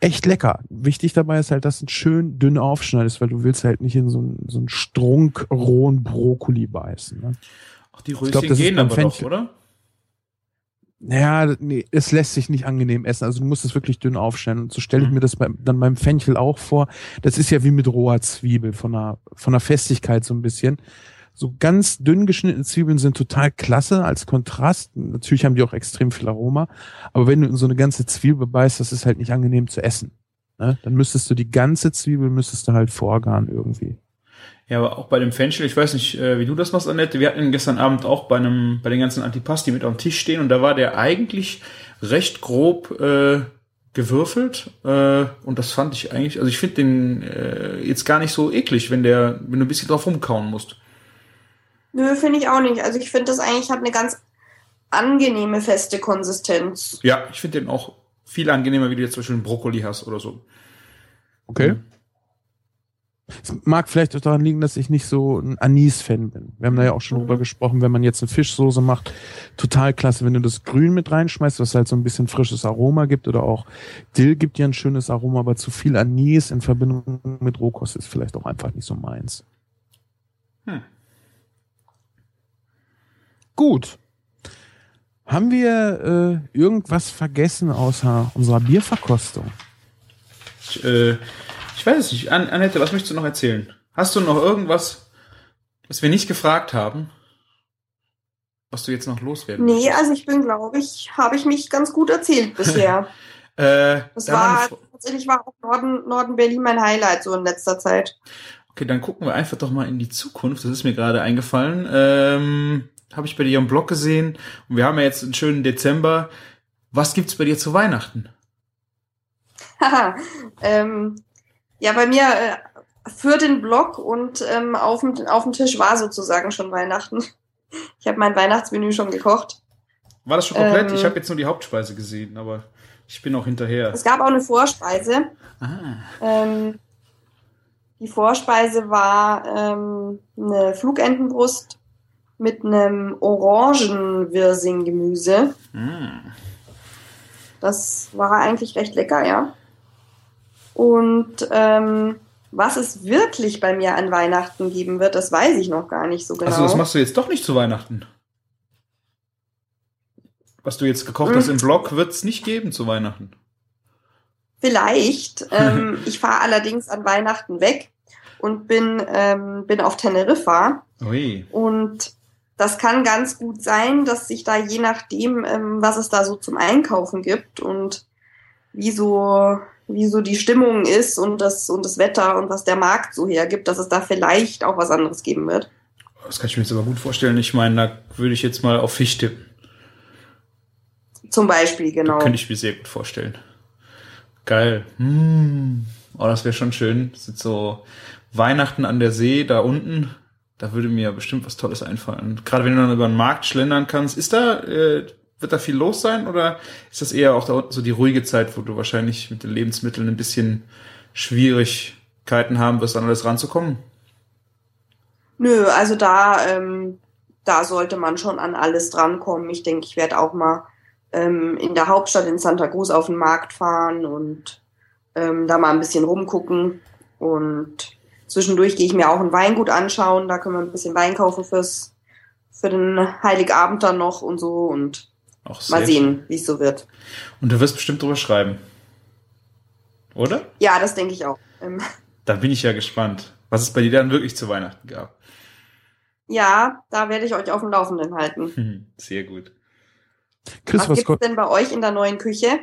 S4: echt lecker. Wichtig dabei ist halt, dass du schön dünn aufschneidest, weil du willst halt nicht in so einen, so einen strunk rohen Brokkoli beißen. Ne?
S5: Ach, die Röschen
S4: glaub,
S5: gehen aber doch,
S4: Fenchel.
S5: oder?
S4: Naja, nee, es lässt sich nicht angenehm essen. Also du musst es wirklich dünn aufschneiden. Und so stelle ich mir das beim, dann beim Fenchel auch vor. Das ist ja wie mit roher Zwiebel von der, von der Festigkeit so ein bisschen. So ganz dünn geschnittene Zwiebeln sind total klasse als Kontrast. Natürlich haben die auch extrem viel Aroma. Aber wenn du in so eine ganze Zwiebel beißt, das ist halt nicht angenehm zu essen. Ne? Dann müsstest du die ganze Zwiebel müsstest du halt vorgaren irgendwie.
S5: Ja, aber auch bei dem Fenchel, ich weiß nicht, äh, wie du das machst, Annette. Wir hatten gestern Abend auch bei einem, bei den ganzen Antipasti mit auf dem Tisch stehen und da war der eigentlich recht grob äh, gewürfelt äh, und das fand ich eigentlich, also ich finde den äh, jetzt gar nicht so eklig, wenn der, wenn du ein bisschen drauf rumkauen musst.
S6: Nö, finde ich auch nicht. Also ich finde das eigentlich hat eine ganz angenehme feste Konsistenz.
S5: Ja, ich finde den auch viel angenehmer, wie du jetzt zum Beispiel einen Brokkoli hast oder so.
S4: Okay.
S5: Mhm.
S4: Es mag vielleicht auch daran liegen, dass ich nicht so ein Anis-Fan bin. Wir haben da ja auch schon
S6: Mhm.
S4: drüber gesprochen, wenn man jetzt eine Fischsoße macht, total klasse, wenn du das Grün mit reinschmeißt, was halt so ein bisschen frisches Aroma gibt oder auch Dill gibt ja ein schönes Aroma, aber zu viel Anis in Verbindung mit Rohkost ist vielleicht auch einfach nicht so meins.
S5: Hm.
S4: Gut. Haben wir äh, irgendwas vergessen außer unserer Bierverkostung?
S5: Ich, äh, ich weiß es nicht. An Annette, was möchtest du noch erzählen? Hast du noch irgendwas, was wir nicht gefragt haben, was du jetzt noch loswerden
S6: Nee,
S5: möchtest?
S6: also ich bin, glaube ich, habe ich mich ganz gut erzählt bisher.
S5: Äh,
S6: Das war tatsächlich war auch Norden, Norden Berlin mein Highlight so in letzter Zeit.
S5: Okay, dann gucken wir einfach doch mal in die Zukunft. Das ist mir gerade eingefallen. Ähm, Habe ich bei dir im Blog gesehen. Und wir haben ja jetzt einen schönen Dezember. Was gibt's bei dir zu Weihnachten?
S6: Haha. ähm, ja, bei mir äh, für den Blog und ähm, auf, dem, auf dem Tisch war sozusagen schon Weihnachten. Ich habe mein Weihnachtsmenü schon gekocht.
S5: War das schon komplett?
S6: Ähm.
S5: ich habe jetzt nur die Hauptspeise gesehen, aber ich bin auch hinterher.
S6: Es gab auch eine Vorspeise.
S5: Ah.
S6: Ähm, die Vorspeise war ähm, eine Flugentenbrust mit einem Orangenwirsing-Gemüse.
S5: Mm.
S6: Das war eigentlich recht lecker, ja. Und ähm, was es wirklich bei mir an Weihnachten geben wird, das weiß ich noch gar nicht so genau.
S5: Also das machst du jetzt doch nicht zu Weihnachten. Was du jetzt gekocht hast
S6: Mm.
S5: im Blog, wird's nicht geben zu Weihnachten.
S6: Vielleicht. Ähm, ich fahre allerdings an Weihnachten weg und bin, ähm, bin auf Teneriffa.
S5: Ui.
S6: Und das kann ganz gut sein, dass sich da je nachdem, ähm, was es da so zum Einkaufen gibt und wie so, wie so die Stimmung ist und das, und das Wetter und was der Markt so hergibt, dass es da vielleicht auch was anderes geben wird.
S5: Das kann ich mir jetzt aber gut vorstellen. Ich meine, da würde ich jetzt mal auf Fisch tippen.
S6: Zum Beispiel, genau.
S5: Könnte ich mir sehr gut vorstellen. Geil. Hm. Oh, das wäre schon schön. Das sind so Weihnachten an der See da unten. Da würde mir bestimmt was Tolles einfallen. Gerade wenn du dann über den Markt schlendern kannst. Ist da, äh, wird da viel los sein oder ist das eher auch so die ruhige Zeit, wo du wahrscheinlich mit den Lebensmitteln ein bisschen Schwierigkeiten haben wirst, an alles ranzukommen?
S6: Nö, also da, ähm, da sollte man schon an alles drankommen. Ich denke, ich werde auch mal ähm, in der Hauptstadt in Santa Cruz auf den Markt fahren und ähm, da mal ein bisschen rumgucken. Und zwischendurch gehe ich mir auch ein Weingut anschauen. Da können wir ein bisschen Wein kaufen fürs, für den Heiligabend dann noch und so und mal sehen, wie es so wird.
S5: Und du wirst bestimmt drüber schreiben. Oder?
S6: Ja, das denke ich auch. Ähm,
S5: Da bin ich ja gespannt, was es bei dir dann wirklich zu Weihnachten gab.
S6: ja, da werde ich euch auf dem Laufenden halten.
S5: Hm, Sehr gut.
S4: Chris,
S6: was
S4: was,
S6: gibt's denn bei euch in der neuen Küche?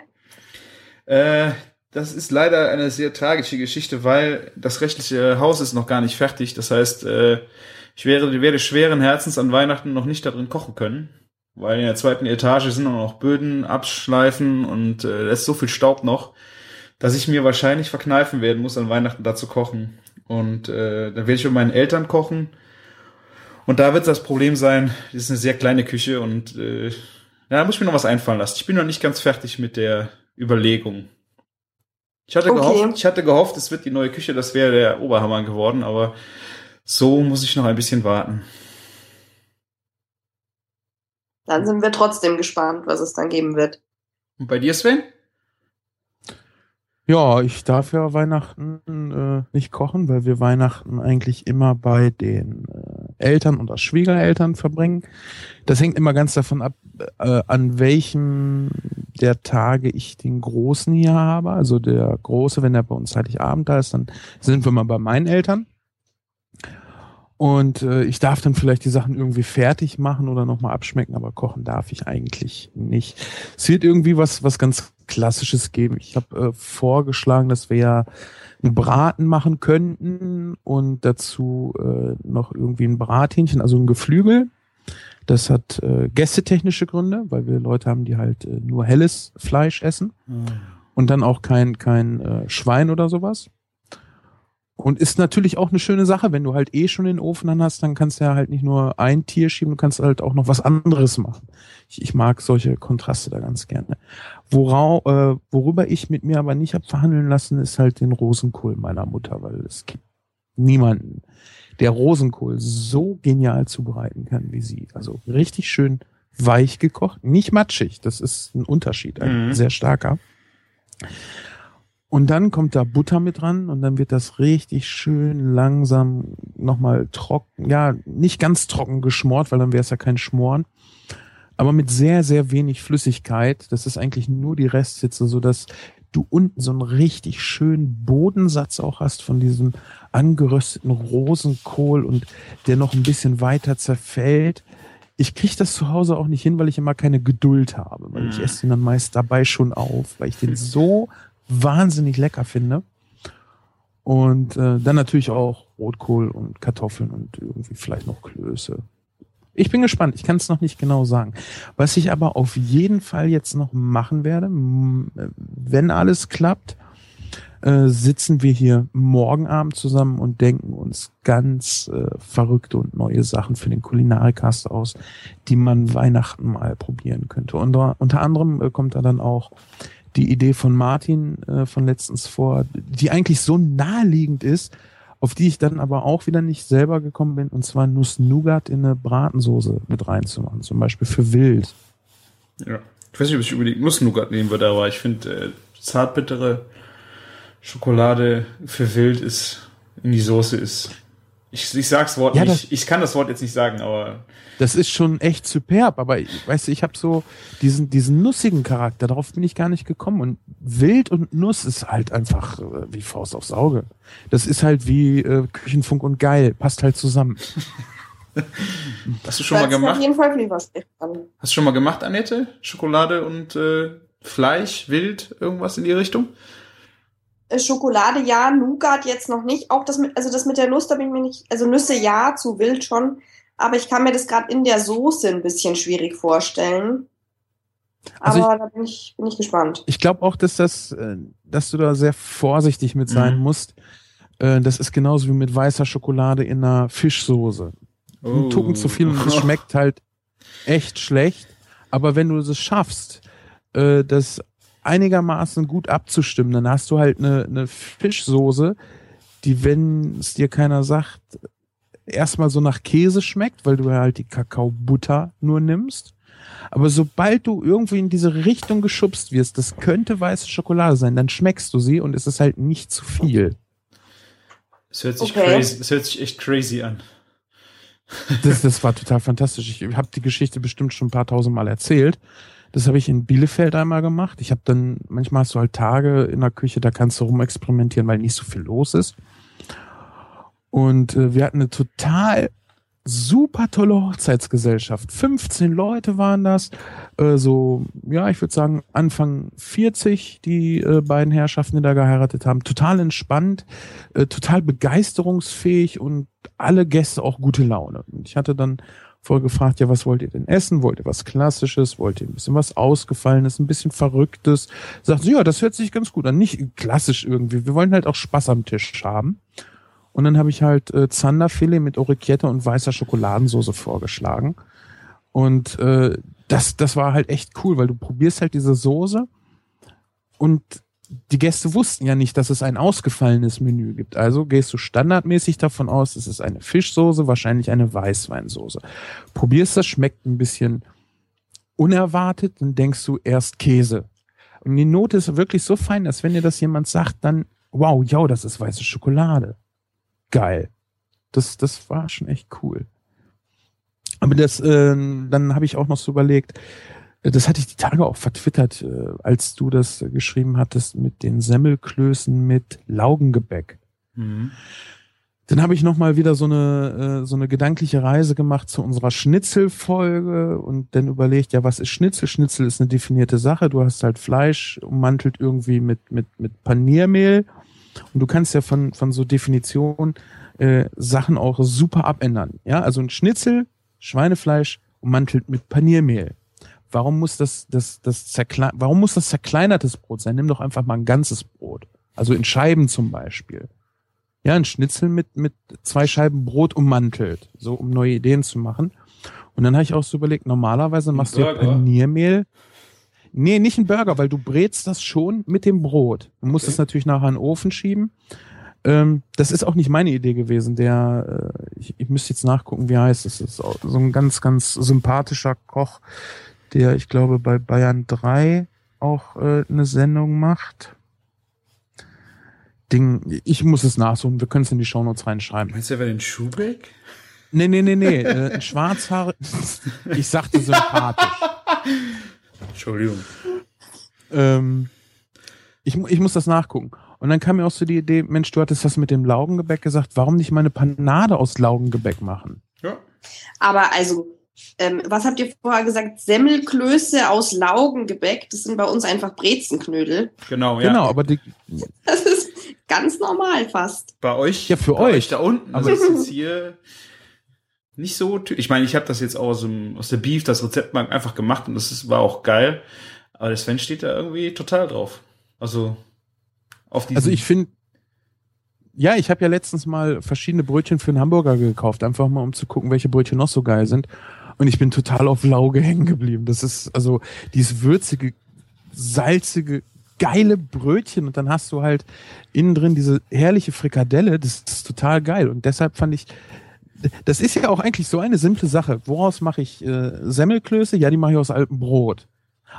S5: Äh, das ist leider eine sehr tragische Geschichte, weil das rechtliche Haus ist noch gar nicht fertig. Das heißt, äh, ich wäre, werde schweren Herzens an Weihnachten noch nicht darin kochen können, weil in der zweiten Etage sind noch Böden abschleifen und äh, da ist so viel Staub noch, dass ich mir wahrscheinlich verkneifen werden muss, an Weihnachten da zu kochen. Und äh, dann werde ich mit meinen Eltern kochen. Und da wird das Problem sein, das ist eine sehr kleine Küche und äh, ja, da muss ich mir noch was einfallen lassen. Ich bin noch nicht ganz fertig mit der Überlegung. Ich hatte,
S6: Okay.
S5: gehofft, ich hatte gehofft, es wird die neue Küche, das wäre der Oberhammer geworden, aber so muss ich noch ein bisschen warten.
S6: Dann sind wir trotzdem gespannt, was es dann geben wird.
S5: Und bei dir, Sven?
S4: Ja, ich darf ja Weihnachten äh, nicht kochen, weil wir Weihnachten eigentlich immer bei den Eltern oder Schwiegereltern verbringen. Das hängt immer ganz davon ab, äh, an welchem der Tage ich den Großen hier habe. Also der Große, wenn er bei uns Heiligabend da ist, dann sind wir mal bei meinen Eltern. Und äh, ich darf dann vielleicht die Sachen irgendwie fertig machen oder nochmal abschmecken, aber kochen darf ich eigentlich nicht. Es wird irgendwie was, was ganz Klassisches geben. Ich habe äh, vorgeschlagen, dass wir ja einen Braten machen könnten und dazu äh, noch irgendwie ein Brathähnchen, also ein Geflügel. Das hat äh, gästetechnische Gründe, weil wir Leute haben, die halt äh, nur helles Fleisch essen
S5: Mhm.
S4: und dann auch kein, kein äh, Schwein oder sowas. Und ist natürlich auch eine schöne Sache, wenn du halt eh schon den Ofen an hast, dann kannst du ja halt nicht nur ein Tier schieben, du kannst halt auch noch was anderes machen. Ich, ich mag solche Kontraste da ganz gerne. Worau, äh, worüber ich mit mir aber nicht hab verhandeln lassen, ist halt den Rosenkohl meiner Mutter, weil es gibt niemanden, der Rosenkohl so genial zubereiten kann wie sie. Also richtig schön weich gekocht, nicht matschig. Das ist ein Unterschied, ein
S5: Mhm.
S4: sehr starker. Und dann kommt da Butter mit dran und dann wird das richtig schön langsam nochmal trocken, ja, nicht ganz trocken geschmort, weil dann wäre es ja kein Schmoren, aber mit sehr, sehr wenig Flüssigkeit. Das ist eigentlich nur die Resthitze, so dass du unten so einen richtig schönen Bodensatz auch hast von diesem angerösteten Rosenkohl und der noch ein bisschen weiter zerfällt. Ich kriege das zu Hause auch nicht hin, weil ich immer keine Geduld habe, weil ich
S5: Mhm.
S4: esse den dann meist dabei schon auf, weil ich den so wahnsinnig lecker finde. Und äh, dann natürlich auch Rotkohl und Kartoffeln und irgendwie vielleicht noch Klöße. Ich bin gespannt, ich kann es noch nicht genau sagen. Was ich aber auf jeden Fall jetzt noch machen werde, wenn alles klappt, äh, sitzen wir hier morgen Abend zusammen und denken uns ganz äh, verrückte und neue Sachen für den Kulinarikast aus, die man Weihnachten mal probieren könnte. Unter, unter anderem äh, kommt da dann auch die Idee von Martin äh, von letztens vor, die eigentlich so naheliegend ist, auf die ich dann aber auch wieder nicht selber gekommen bin, und zwar Nuss-Nougat in eine Bratensoße mit reinzumachen, zum Beispiel für Wild.
S5: Ja. Ich weiß nicht, ob ich unbedingt Nuss-Nougat nehmen würde, aber ich finde, äh, zartbittere Schokolade für Wild ist, in die Soße ist. Ich, ich sag's Wort
S4: Ja,
S5: nicht. Ich kann das Wort jetzt nicht sagen, aber
S4: Das ist schon echt superb, aber ich- weißt du, ich habe so diesen, diesen nussigen Charakter, darauf bin ich gar nicht gekommen. Und Wild und Nuss ist halt einfach äh, wie Faust aufs Auge. Das ist halt wie äh, Küchenfunk und geil, passt halt zusammen.
S5: hast du schon mal
S6: Hört sich
S5: gemacht?
S6: auf jeden Fall vielversprechend an.
S5: Hast du schon mal gemacht, Annette? Schokolade und äh, Fleisch, Wild, irgendwas in die Richtung?
S6: Äh, Schokolade ja, Nougat jetzt noch nicht. Auch das mit, also das mit der Nuss, da bin ich mir nicht, also Nüsse ja, zu wild schon. Aber ich kann mir das gerade in der Soße ein bisschen schwierig vorstellen.
S4: Also
S6: Aber da bin ich, bin ich gespannt.
S4: Ich glaube auch, dass das, äh, dass du da sehr vorsichtig mit sein
S5: Mhm.
S4: musst. Äh, das ist genauso wie mit weißer Schokolade in einer Fischsoße. Ein Tucken zu viel und es schmeckt halt echt schlecht. Aber wenn du es schaffst, äh, das einigermaßen gut abzustimmen, dann hast du halt eine, eine Fischsoße, die, wenn es dir keiner sagt, erstmal so nach Käse schmeckt, weil du halt die Kakaobutter nur nimmst. Aber sobald du irgendwie in diese Richtung geschubst wirst, das könnte weiße Schokolade sein, dann schmeckst du sie und es ist halt nicht zu viel.
S5: Es hört sich
S6: Okay.
S5: crazy, es hört sich echt crazy an.
S4: Das, das war total fantastisch. Ich habe die Geschichte bestimmt schon ein paar tausend Mal erzählt. Das habe ich in Bielefeld einmal gemacht. Ich habe dann, manchmal hast du halt Tage in der Küche, da kannst du rumexperimentieren, weil nicht so viel los ist. Und äh, wir hatten eine total super tolle Hochzeitsgesellschaft. 15 Leute waren das. Äh, so, ja, ich würde sagen, Anfang 40, die äh, beiden Herrschaften, die da geheiratet haben. Total entspannt, äh, total begeisterungsfähig und alle Gäste auch gute Laune. Und ich hatte dann voll gefragt, ja, was wollt ihr denn essen? Wollt ihr was Klassisches? Wollt ihr ein bisschen was Ausgefallenes, ein bisschen Verrücktes? Sagt sie, ja, das hört sich ganz gut an. Nicht klassisch irgendwie. Wir wollen halt auch Spaß am Tisch haben. Und dann habe ich halt äh, Zanderfilet mit Orecchiette und weißer Schokoladensauce vorgeschlagen. Und äh, das, das war halt echt cool, weil du probierst halt diese Soße und die Gäste wussten ja nicht, dass es ein ausgefallenes Menü gibt. Also gehst du standardmäßig davon aus, es ist eine Fischsoße, wahrscheinlich eine Weißweinsoße. Probierst das, schmeckt ein bisschen unerwartet, dann denkst du erst Käse. Und die Note ist wirklich so fein, dass wenn dir das jemand sagt, dann, wow, ja, das ist weiße Schokolade. Geil. Das, das war schon echt cool. Aber das, äh, dann habe ich auch noch so überlegt, äh, das hatte ich die Tage auch vertwittert, äh, als du das geschrieben hattest mit den Semmelklößen mit Laugengebäck.
S5: Mhm.
S4: Dann habe ich noch mal wieder so eine äh, so eine gedankliche Reise gemacht zu unserer Schnitzelfolge und dann überlegt, ja, was ist Schnitzel? Schnitzel ist eine definierte Sache. Du hast halt Fleisch ummantelt irgendwie mit mit mit Paniermehl und du kannst ja von von so Definitionen äh, Sachen auch super abändern. Ja, also ein Schnitzel, Schweinefleisch ummantelt mit Paniermehl. Warum muss das das das zerkle Warum muss das zerkleinertes Brot sein? Nimm doch einfach mal ein ganzes Brot. Also in Scheiben zum Beispiel ja, ein Schnitzel mit, mit zwei Scheiben Brot ummantelt, so um neue Ideen zu machen. Und dann habe ich auch so überlegt, normalerweise machst du ja Paniermehl. Nee, nicht ein Burger, weil du brätst das schon mit dem Brot. Du musst es natürlich nachher in den Ofen schieben. Ähm, das ist auch nicht meine Idee gewesen. Der, äh, ich, ich müsste jetzt nachgucken, wie heißt es. ist so ein ganz, ganz sympathischer Koch, der, ich glaube, bei Bayern 3 auch äh, eine Sendung macht. Ding, ich muss es nachsuchen, wir können es in die Shownotes reinschreiben.
S5: Meinst du, wer den Schubeck?
S4: Nee, nee, nee, nee, äh, ein Schwarzhaar, ich sagte sympathisch.
S5: Entschuldigung.
S4: Ähm, ich, ich muss das nachgucken. Und dann kam mir auch so die Idee, Mensch, du hattest das mit dem Laugengebäck gesagt, warum nicht mal eine Panade aus Laugengebäck machen?
S5: Ja.
S6: Aber also, ähm, was habt ihr vorher gesagt? Semmelklöße aus Laugengebäck, das sind bei uns einfach Brezenknödel.
S5: Genau, ja.
S4: Genau, aber die,
S6: Das ist ganz normal fast.
S5: Bei euch?
S4: Ja, für
S5: bei
S4: euch.
S5: da unten.
S4: Aber-
S5: Aber das ist jetzt hier nicht so. Ich meine, ich habe das jetzt aus, dem, aus der Beef, das Rezept mal einfach gemacht und das ist, war auch geil. Aber der Sven steht da irgendwie total drauf. Also auf diesen.
S4: also ich finde, ja, ich habe ja letztens mal verschiedene Brötchen für einen Hamburger gekauft, einfach mal um zu gucken, welche Brötchen noch so geil sind. Und ich bin total auf Lauge hängen geblieben. Das ist also dieses würzige, salzige, geile Brötchen und dann hast du halt innen drin diese herrliche Frikadelle. Das ist total geil. Und deshalb fand ich, das ist ja auch eigentlich so eine simple Sache. Woraus mache ich äh, Semmelklöße? Ja, die mache ich aus altem Brot.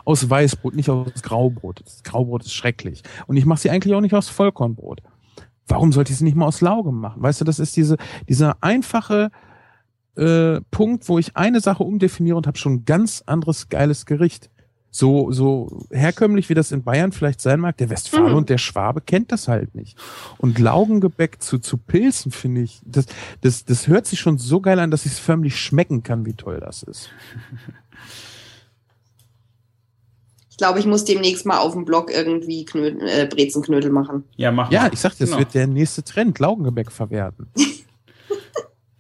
S4: Aus Weißbrot, nicht aus Graubrot. Das Graubrot ist schrecklich. Und ich mache sie eigentlich auch nicht aus Vollkornbrot. Warum sollte ich sie nicht mal aus Lauge machen? Weißt du, das ist diese, dieser einfache äh, Punkt, wo ich eine Sache umdefiniere und habe schon ein ganz anderes geiles Gericht. So, so herkömmlich wie das in Bayern vielleicht sein mag, der Westfale
S6: Mhm.
S4: und der Schwabe kennt das halt nicht. Und Laugengebäck zu, zu Pilzen finde ich, das, das, das hört sich schon so geil an, dass ich es förmlich schmecken kann, wie toll das ist.
S6: Ich glaube, ich muss demnächst mal auf dem Blog irgendwie Knödel, äh, Brezenknödel machen.
S5: ja, mach
S4: Ja,
S5: mal.
S4: ich sagte, das
S5: Genau.
S4: wird der nächste Trend, Laugengebäck verwerten.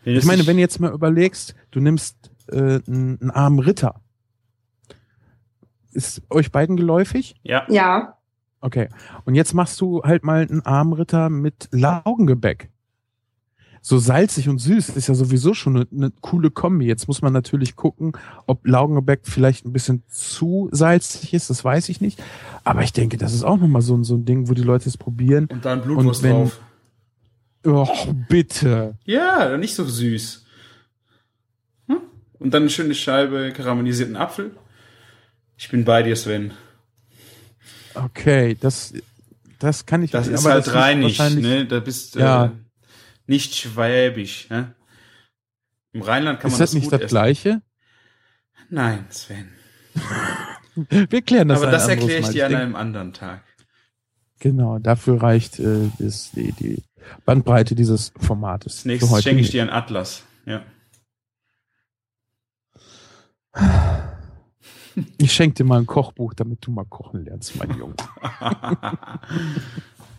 S4: Ich meine, wenn du jetzt mal überlegst, du nimmst äh, einen, einen armen Ritter. Ist euch beiden geläufig?
S5: Ja,
S6: Ja,
S4: Okay. Und jetzt machst du halt mal einen Armritter mit Laugengebäck. So salzig und süß ist ja sowieso schon eine, eine coole Kombi. Jetzt muss man natürlich gucken, ob Laugengebäck vielleicht ein bisschen zu salzig ist, das weiß ich nicht. Aber ich denke, das ist auch nochmal so, ein- so ein Ding, wo die Leute es probieren.
S5: und dann Blutwurst
S4: Und wenn-
S5: drauf.
S4: Oh, bitte.
S5: Ja, nicht so süß. Hm? Und dann eine schöne Scheibe karamellisierten Apfel. Ich bin bei dir, Sven.
S4: Okay, das, das kann ich
S5: Das
S4: aber
S5: ist halt rheinig,
S4: wahrscheinlich-
S5: ne? Da bist
S4: Ja.
S5: äh, nicht schwäbisch, ne? Im Rheinland kann
S4: Ist
S5: man
S4: das
S5: das
S4: nicht das
S5: essen.
S4: Gleiche?
S5: Nein, Sven.
S4: Wir klären das
S5: Aber das erkläre ich dir an einem anderen Tag.
S4: Genau, dafür reicht äh, das, die, die Bandbreite dieses Formates.
S5: Das nächste schenke ich
S4: nicht.
S5: dir einen Atlas. Ja.
S4: Ich schenke dir mal ein Kochbuch, damit du mal kochen lernst, mein Junge.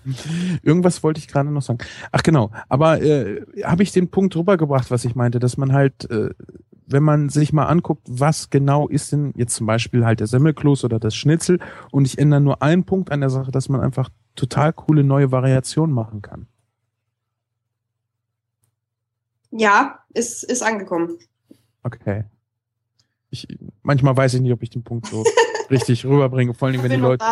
S4: Irgendwas wollte ich gerade noch sagen. Ach genau, aber äh, habe ich den Punkt rübergebracht, was ich meinte, dass man halt, äh, wenn man sich mal anguckt, was genau ist denn jetzt zum Beispiel halt der Semmelkloß oder das Schnitzel und ich ändere nur einen Punkt an der Sache, dass man einfach total coole neue Variationen machen kann.
S6: ja, ist, ist angekommen.
S4: Okay. Ich, manchmal weiß ich nicht, ob ich den Punkt so richtig rüberbringe, vor allem wenn die Leute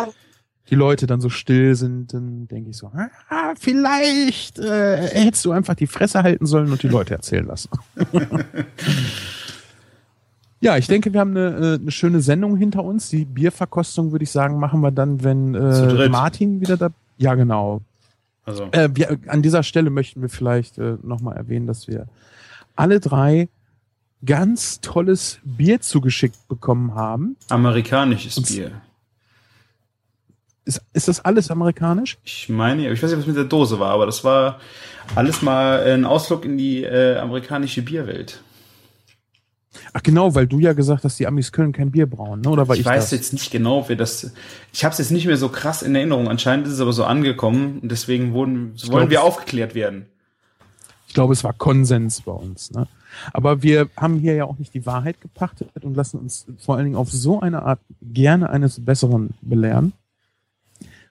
S4: die Leute dann so still sind, dann denke ich so, ah, vielleicht äh, hättest du einfach die Fresse halten sollen und die Leute erzählen lassen. ja, ich denke, wir haben eine, äh, eine schöne Sendung hinter uns. Die Bierverkostung, würde ich sagen, machen wir dann, wenn äh. Martin wieder da. Ja, genau.
S5: Also,
S4: Äh, wir, an dieser Stelle möchten wir vielleicht äh, nochmal erwähnen, dass wir alle drei ganz tolles Bier zugeschickt bekommen haben.
S5: amerikanisches
S4: Und-
S5: Bier.
S4: Ist, ist das alles amerikanisch?
S5: Ich meine, ich weiß nicht, was mit der Dose war, aber das war alles mal ein Ausflug in die äh, amerikanische Bierwelt.
S4: Ach genau, weil du ja gesagt hast, die Amis können kein Bier brauen, ne? oder war
S5: ich,
S4: ich
S5: weiß
S4: das?
S5: jetzt nicht genau, ob wir das. Ich habe es jetzt nicht mehr so krass in Erinnerung. Anscheinend ist es aber so angekommen und deswegen wurden, wollen
S4: glaub,
S5: wir aufgeklärt werden.
S4: Ich glaube, es war Konsens bei uns. Ne? Aber wir haben hier ja auch nicht die Wahrheit gepachtet und lassen uns vor allen Dingen auf so eine Art gerne eines Besseren belehren.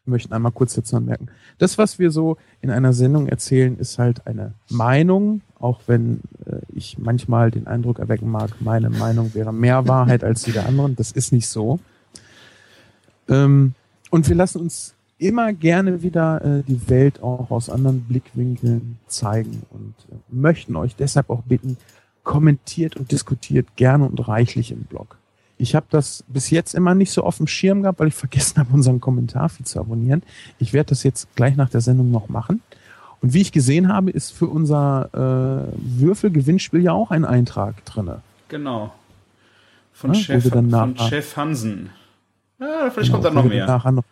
S4: Wir möchten einmal kurz dazu anmerken. Das, was wir so in einer Sendung erzählen, ist halt eine Meinung, auch wenn äh, ich manchmal den Eindruck erwecken mag, meine Meinung wäre mehr Wahrheit als die der anderen. Das ist nicht so. Ähm, und wir lassen uns immer gerne wieder äh, die Welt auch aus anderen Blickwinkeln zeigen und äh, möchten euch deshalb auch bitten, kommentiert und diskutiert gerne und reichlich im Blog. Ich habe das bis jetzt immer nicht so auf dem Schirm gehabt, weil ich vergessen habe, unseren Kommentarfeed zu abonnieren. Ich werde das jetzt gleich nach der Sendung noch machen. Und wie ich gesehen habe, ist für unser äh, Würfelgewinnspiel ja auch ein Eintrag drinne.
S5: Genau. Von,
S4: Ja,
S5: Chef, von Chef Hansen. Ja, vielleicht
S4: Genau,
S5: kommt da noch mehr.
S4: Nachher noch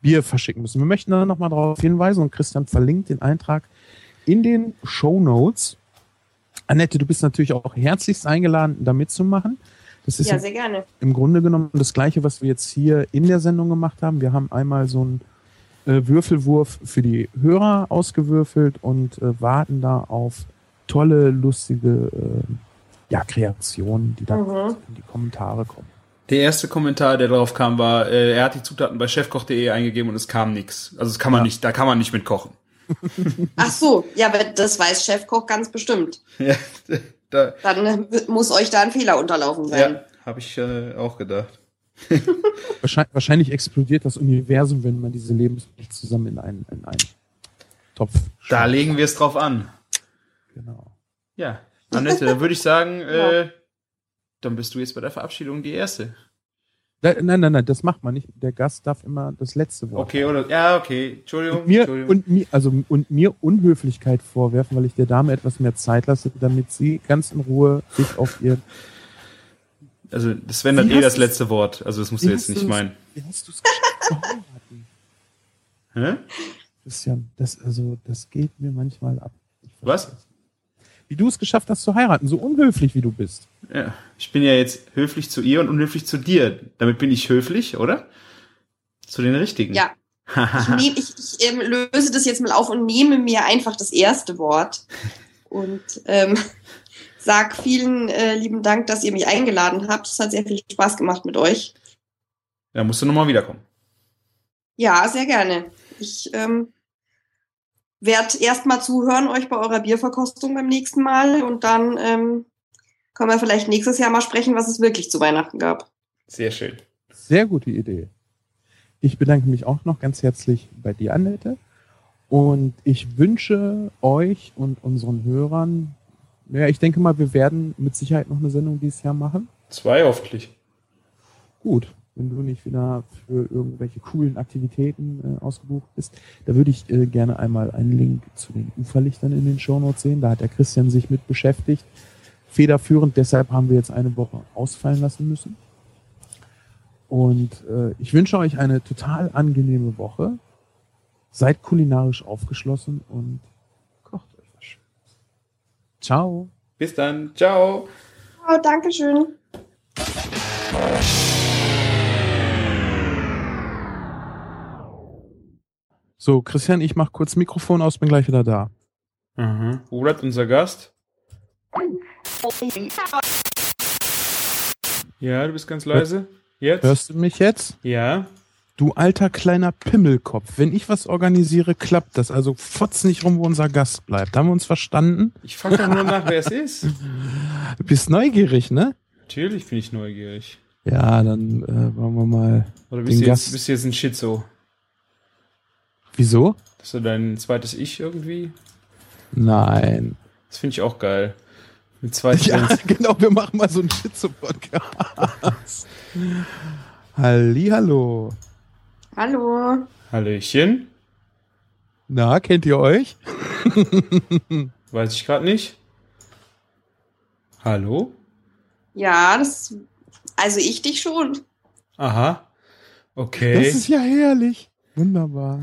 S4: Bier verschicken müssen. Wir möchten da nochmal darauf hinweisen und Christian verlinkt den Eintrag in den Show Notes. Annette, du bist natürlich auch herzlichst eingeladen, da mitzumachen. Das ist
S6: Ja,
S4: im,
S6: sehr gerne.
S4: im Grunde genommen das Gleiche, was wir jetzt hier in der Sendung gemacht haben. Wir haben einmal so einen äh, Würfelwurf für die Hörer ausgewürfelt und äh, warten da auf tolle, lustige äh, ja, Kreationen, die dann
S6: Mhm.
S4: in die Kommentare kommen.
S5: Der erste Kommentar, der drauf kam, war, äh, er hat die Zutaten bei chefkoch.de eingegeben und es kam nichts. Also das kann man
S4: Ja.
S5: nicht, da kann man nicht mit kochen.
S6: Ach so, ja, aber das weiß Chefkoch ganz bestimmt.
S5: Ja, da,
S6: Dann muss euch da ein Fehler unterlaufen sein.
S5: ja habe ich äh, auch gedacht.
S4: Wahrscheinlich, wahrscheinlich explodiert das Universum, wenn man diese Lebensmittel zusammen in einen, in einen Topf
S5: Da legen wir es drauf an.
S4: Genau.
S5: Ja, Annette, dann würde ich sagen, äh, dann bist du jetzt bei der Verabschiedung die Erste.
S4: Nein, nein, nein, das macht man nicht. Der Gast darf immer das letzte Wort.
S5: Okay, oder? Ja, okay. Entschuldigung.
S4: Und mir,
S5: Entschuldigung.
S4: und, mir, also, und mir Unhöflichkeit vorwerfen, weil ich der Dame etwas mehr Zeit lasse, damit sie ganz in Ruhe sich auf ihr.
S5: also Sven hat
S4: Wie
S5: eh das letzte Wort. Also das musst du jetzt nicht meinen.
S4: Wie hast du es geschafft?
S5: Hä?
S4: Christian, das, also, das geht mir manchmal ab.
S5: Was?
S4: nicht. Wie du es geschafft hast zu heiraten, so unhöflich wie du bist.
S5: Ja, ich bin ja jetzt höflich zu ihr und unhöflich zu dir. Damit bin ich höflich, oder? Zu den Richtigen.
S6: Ja. Ich, nehm, ich, ich ähm, löse das jetzt mal auf und nehme mir einfach das erste Wort und ähm, sag vielen äh, lieben Dank, dass ihr mich eingeladen habt. Es hat sehr viel Spaß gemacht mit euch.
S5: Da musst du nochmal wiederkommen.
S6: Ja, sehr gerne. Ich ähm, werde erst mal zuhören euch bei eurer Bierverkostung beim nächsten Mal und dann ähm, können wir vielleicht nächstes Jahr mal sprechen, was es wirklich zu Weihnachten gab.
S5: Sehr schön.
S4: Sehr gute Idee. Ich bedanke mich auch noch ganz herzlich bei dir, Annette. Und ich wünsche euch und unseren Hörern, ja, ich denke mal, wir werden mit Sicherheit noch eine Sendung dieses Jahr machen.
S5: Zwei hoffentlich.
S4: Gut, wenn du nicht wieder für irgendwelche coolen Aktivitäten äh, ausgebucht bist, da würde ich äh, gerne einmal einen Link zu den Uferlichtern in den Shownotes sehen. Da hat der Christian sich mit beschäftigt. Federführend, deshalb haben wir jetzt eine Woche ausfallen lassen müssen. Und äh, ich wünsche euch eine total angenehme Woche. Seid kulinarisch aufgeschlossen und kocht euch was Schönes. Ciao.
S5: Bis dann. Ciao.
S6: Oh, Dankeschön.
S4: So, Christian, ich mach kurz Mikrofon aus, bin gleich wieder da.
S5: Mhm. Robert, unser Gast. Ja, du bist ganz leise. Jetzt?
S4: Hörst du mich jetzt?
S5: Ja.
S4: Du alter kleiner Pimmelkopf. Wenn ich was organisiere, klappt das. Also fotz nicht rum, wo unser Gast bleibt. Haben wir uns verstanden?
S5: Ich frage doch nur nach, wer es ist.
S4: Du bist neugierig, ne?
S5: Natürlich bin ich neugierig.
S4: Ja, dann äh, wollen wir mal.
S5: Oder bist
S4: Den
S5: du, jetzt,
S4: Gast-
S5: bist du jetzt ein Schizo?
S4: Wieso?
S5: Hast du dein zweites Ich irgendwie?
S4: Nein.
S5: Das finde ich auch geil. Mit zwei
S4: Ja,
S5: Trends.
S4: genau, wir machen mal so einen Schizo-Podcast. Hallihallo.
S6: Hallo.
S5: Hallöchen.
S4: Na, kennt ihr euch?
S5: Weiß ich gerade nicht. Hallo?
S6: Ja, das, also ich dich schon.
S5: Aha. Okay.
S4: Das ist ja herrlich. Wunderbar.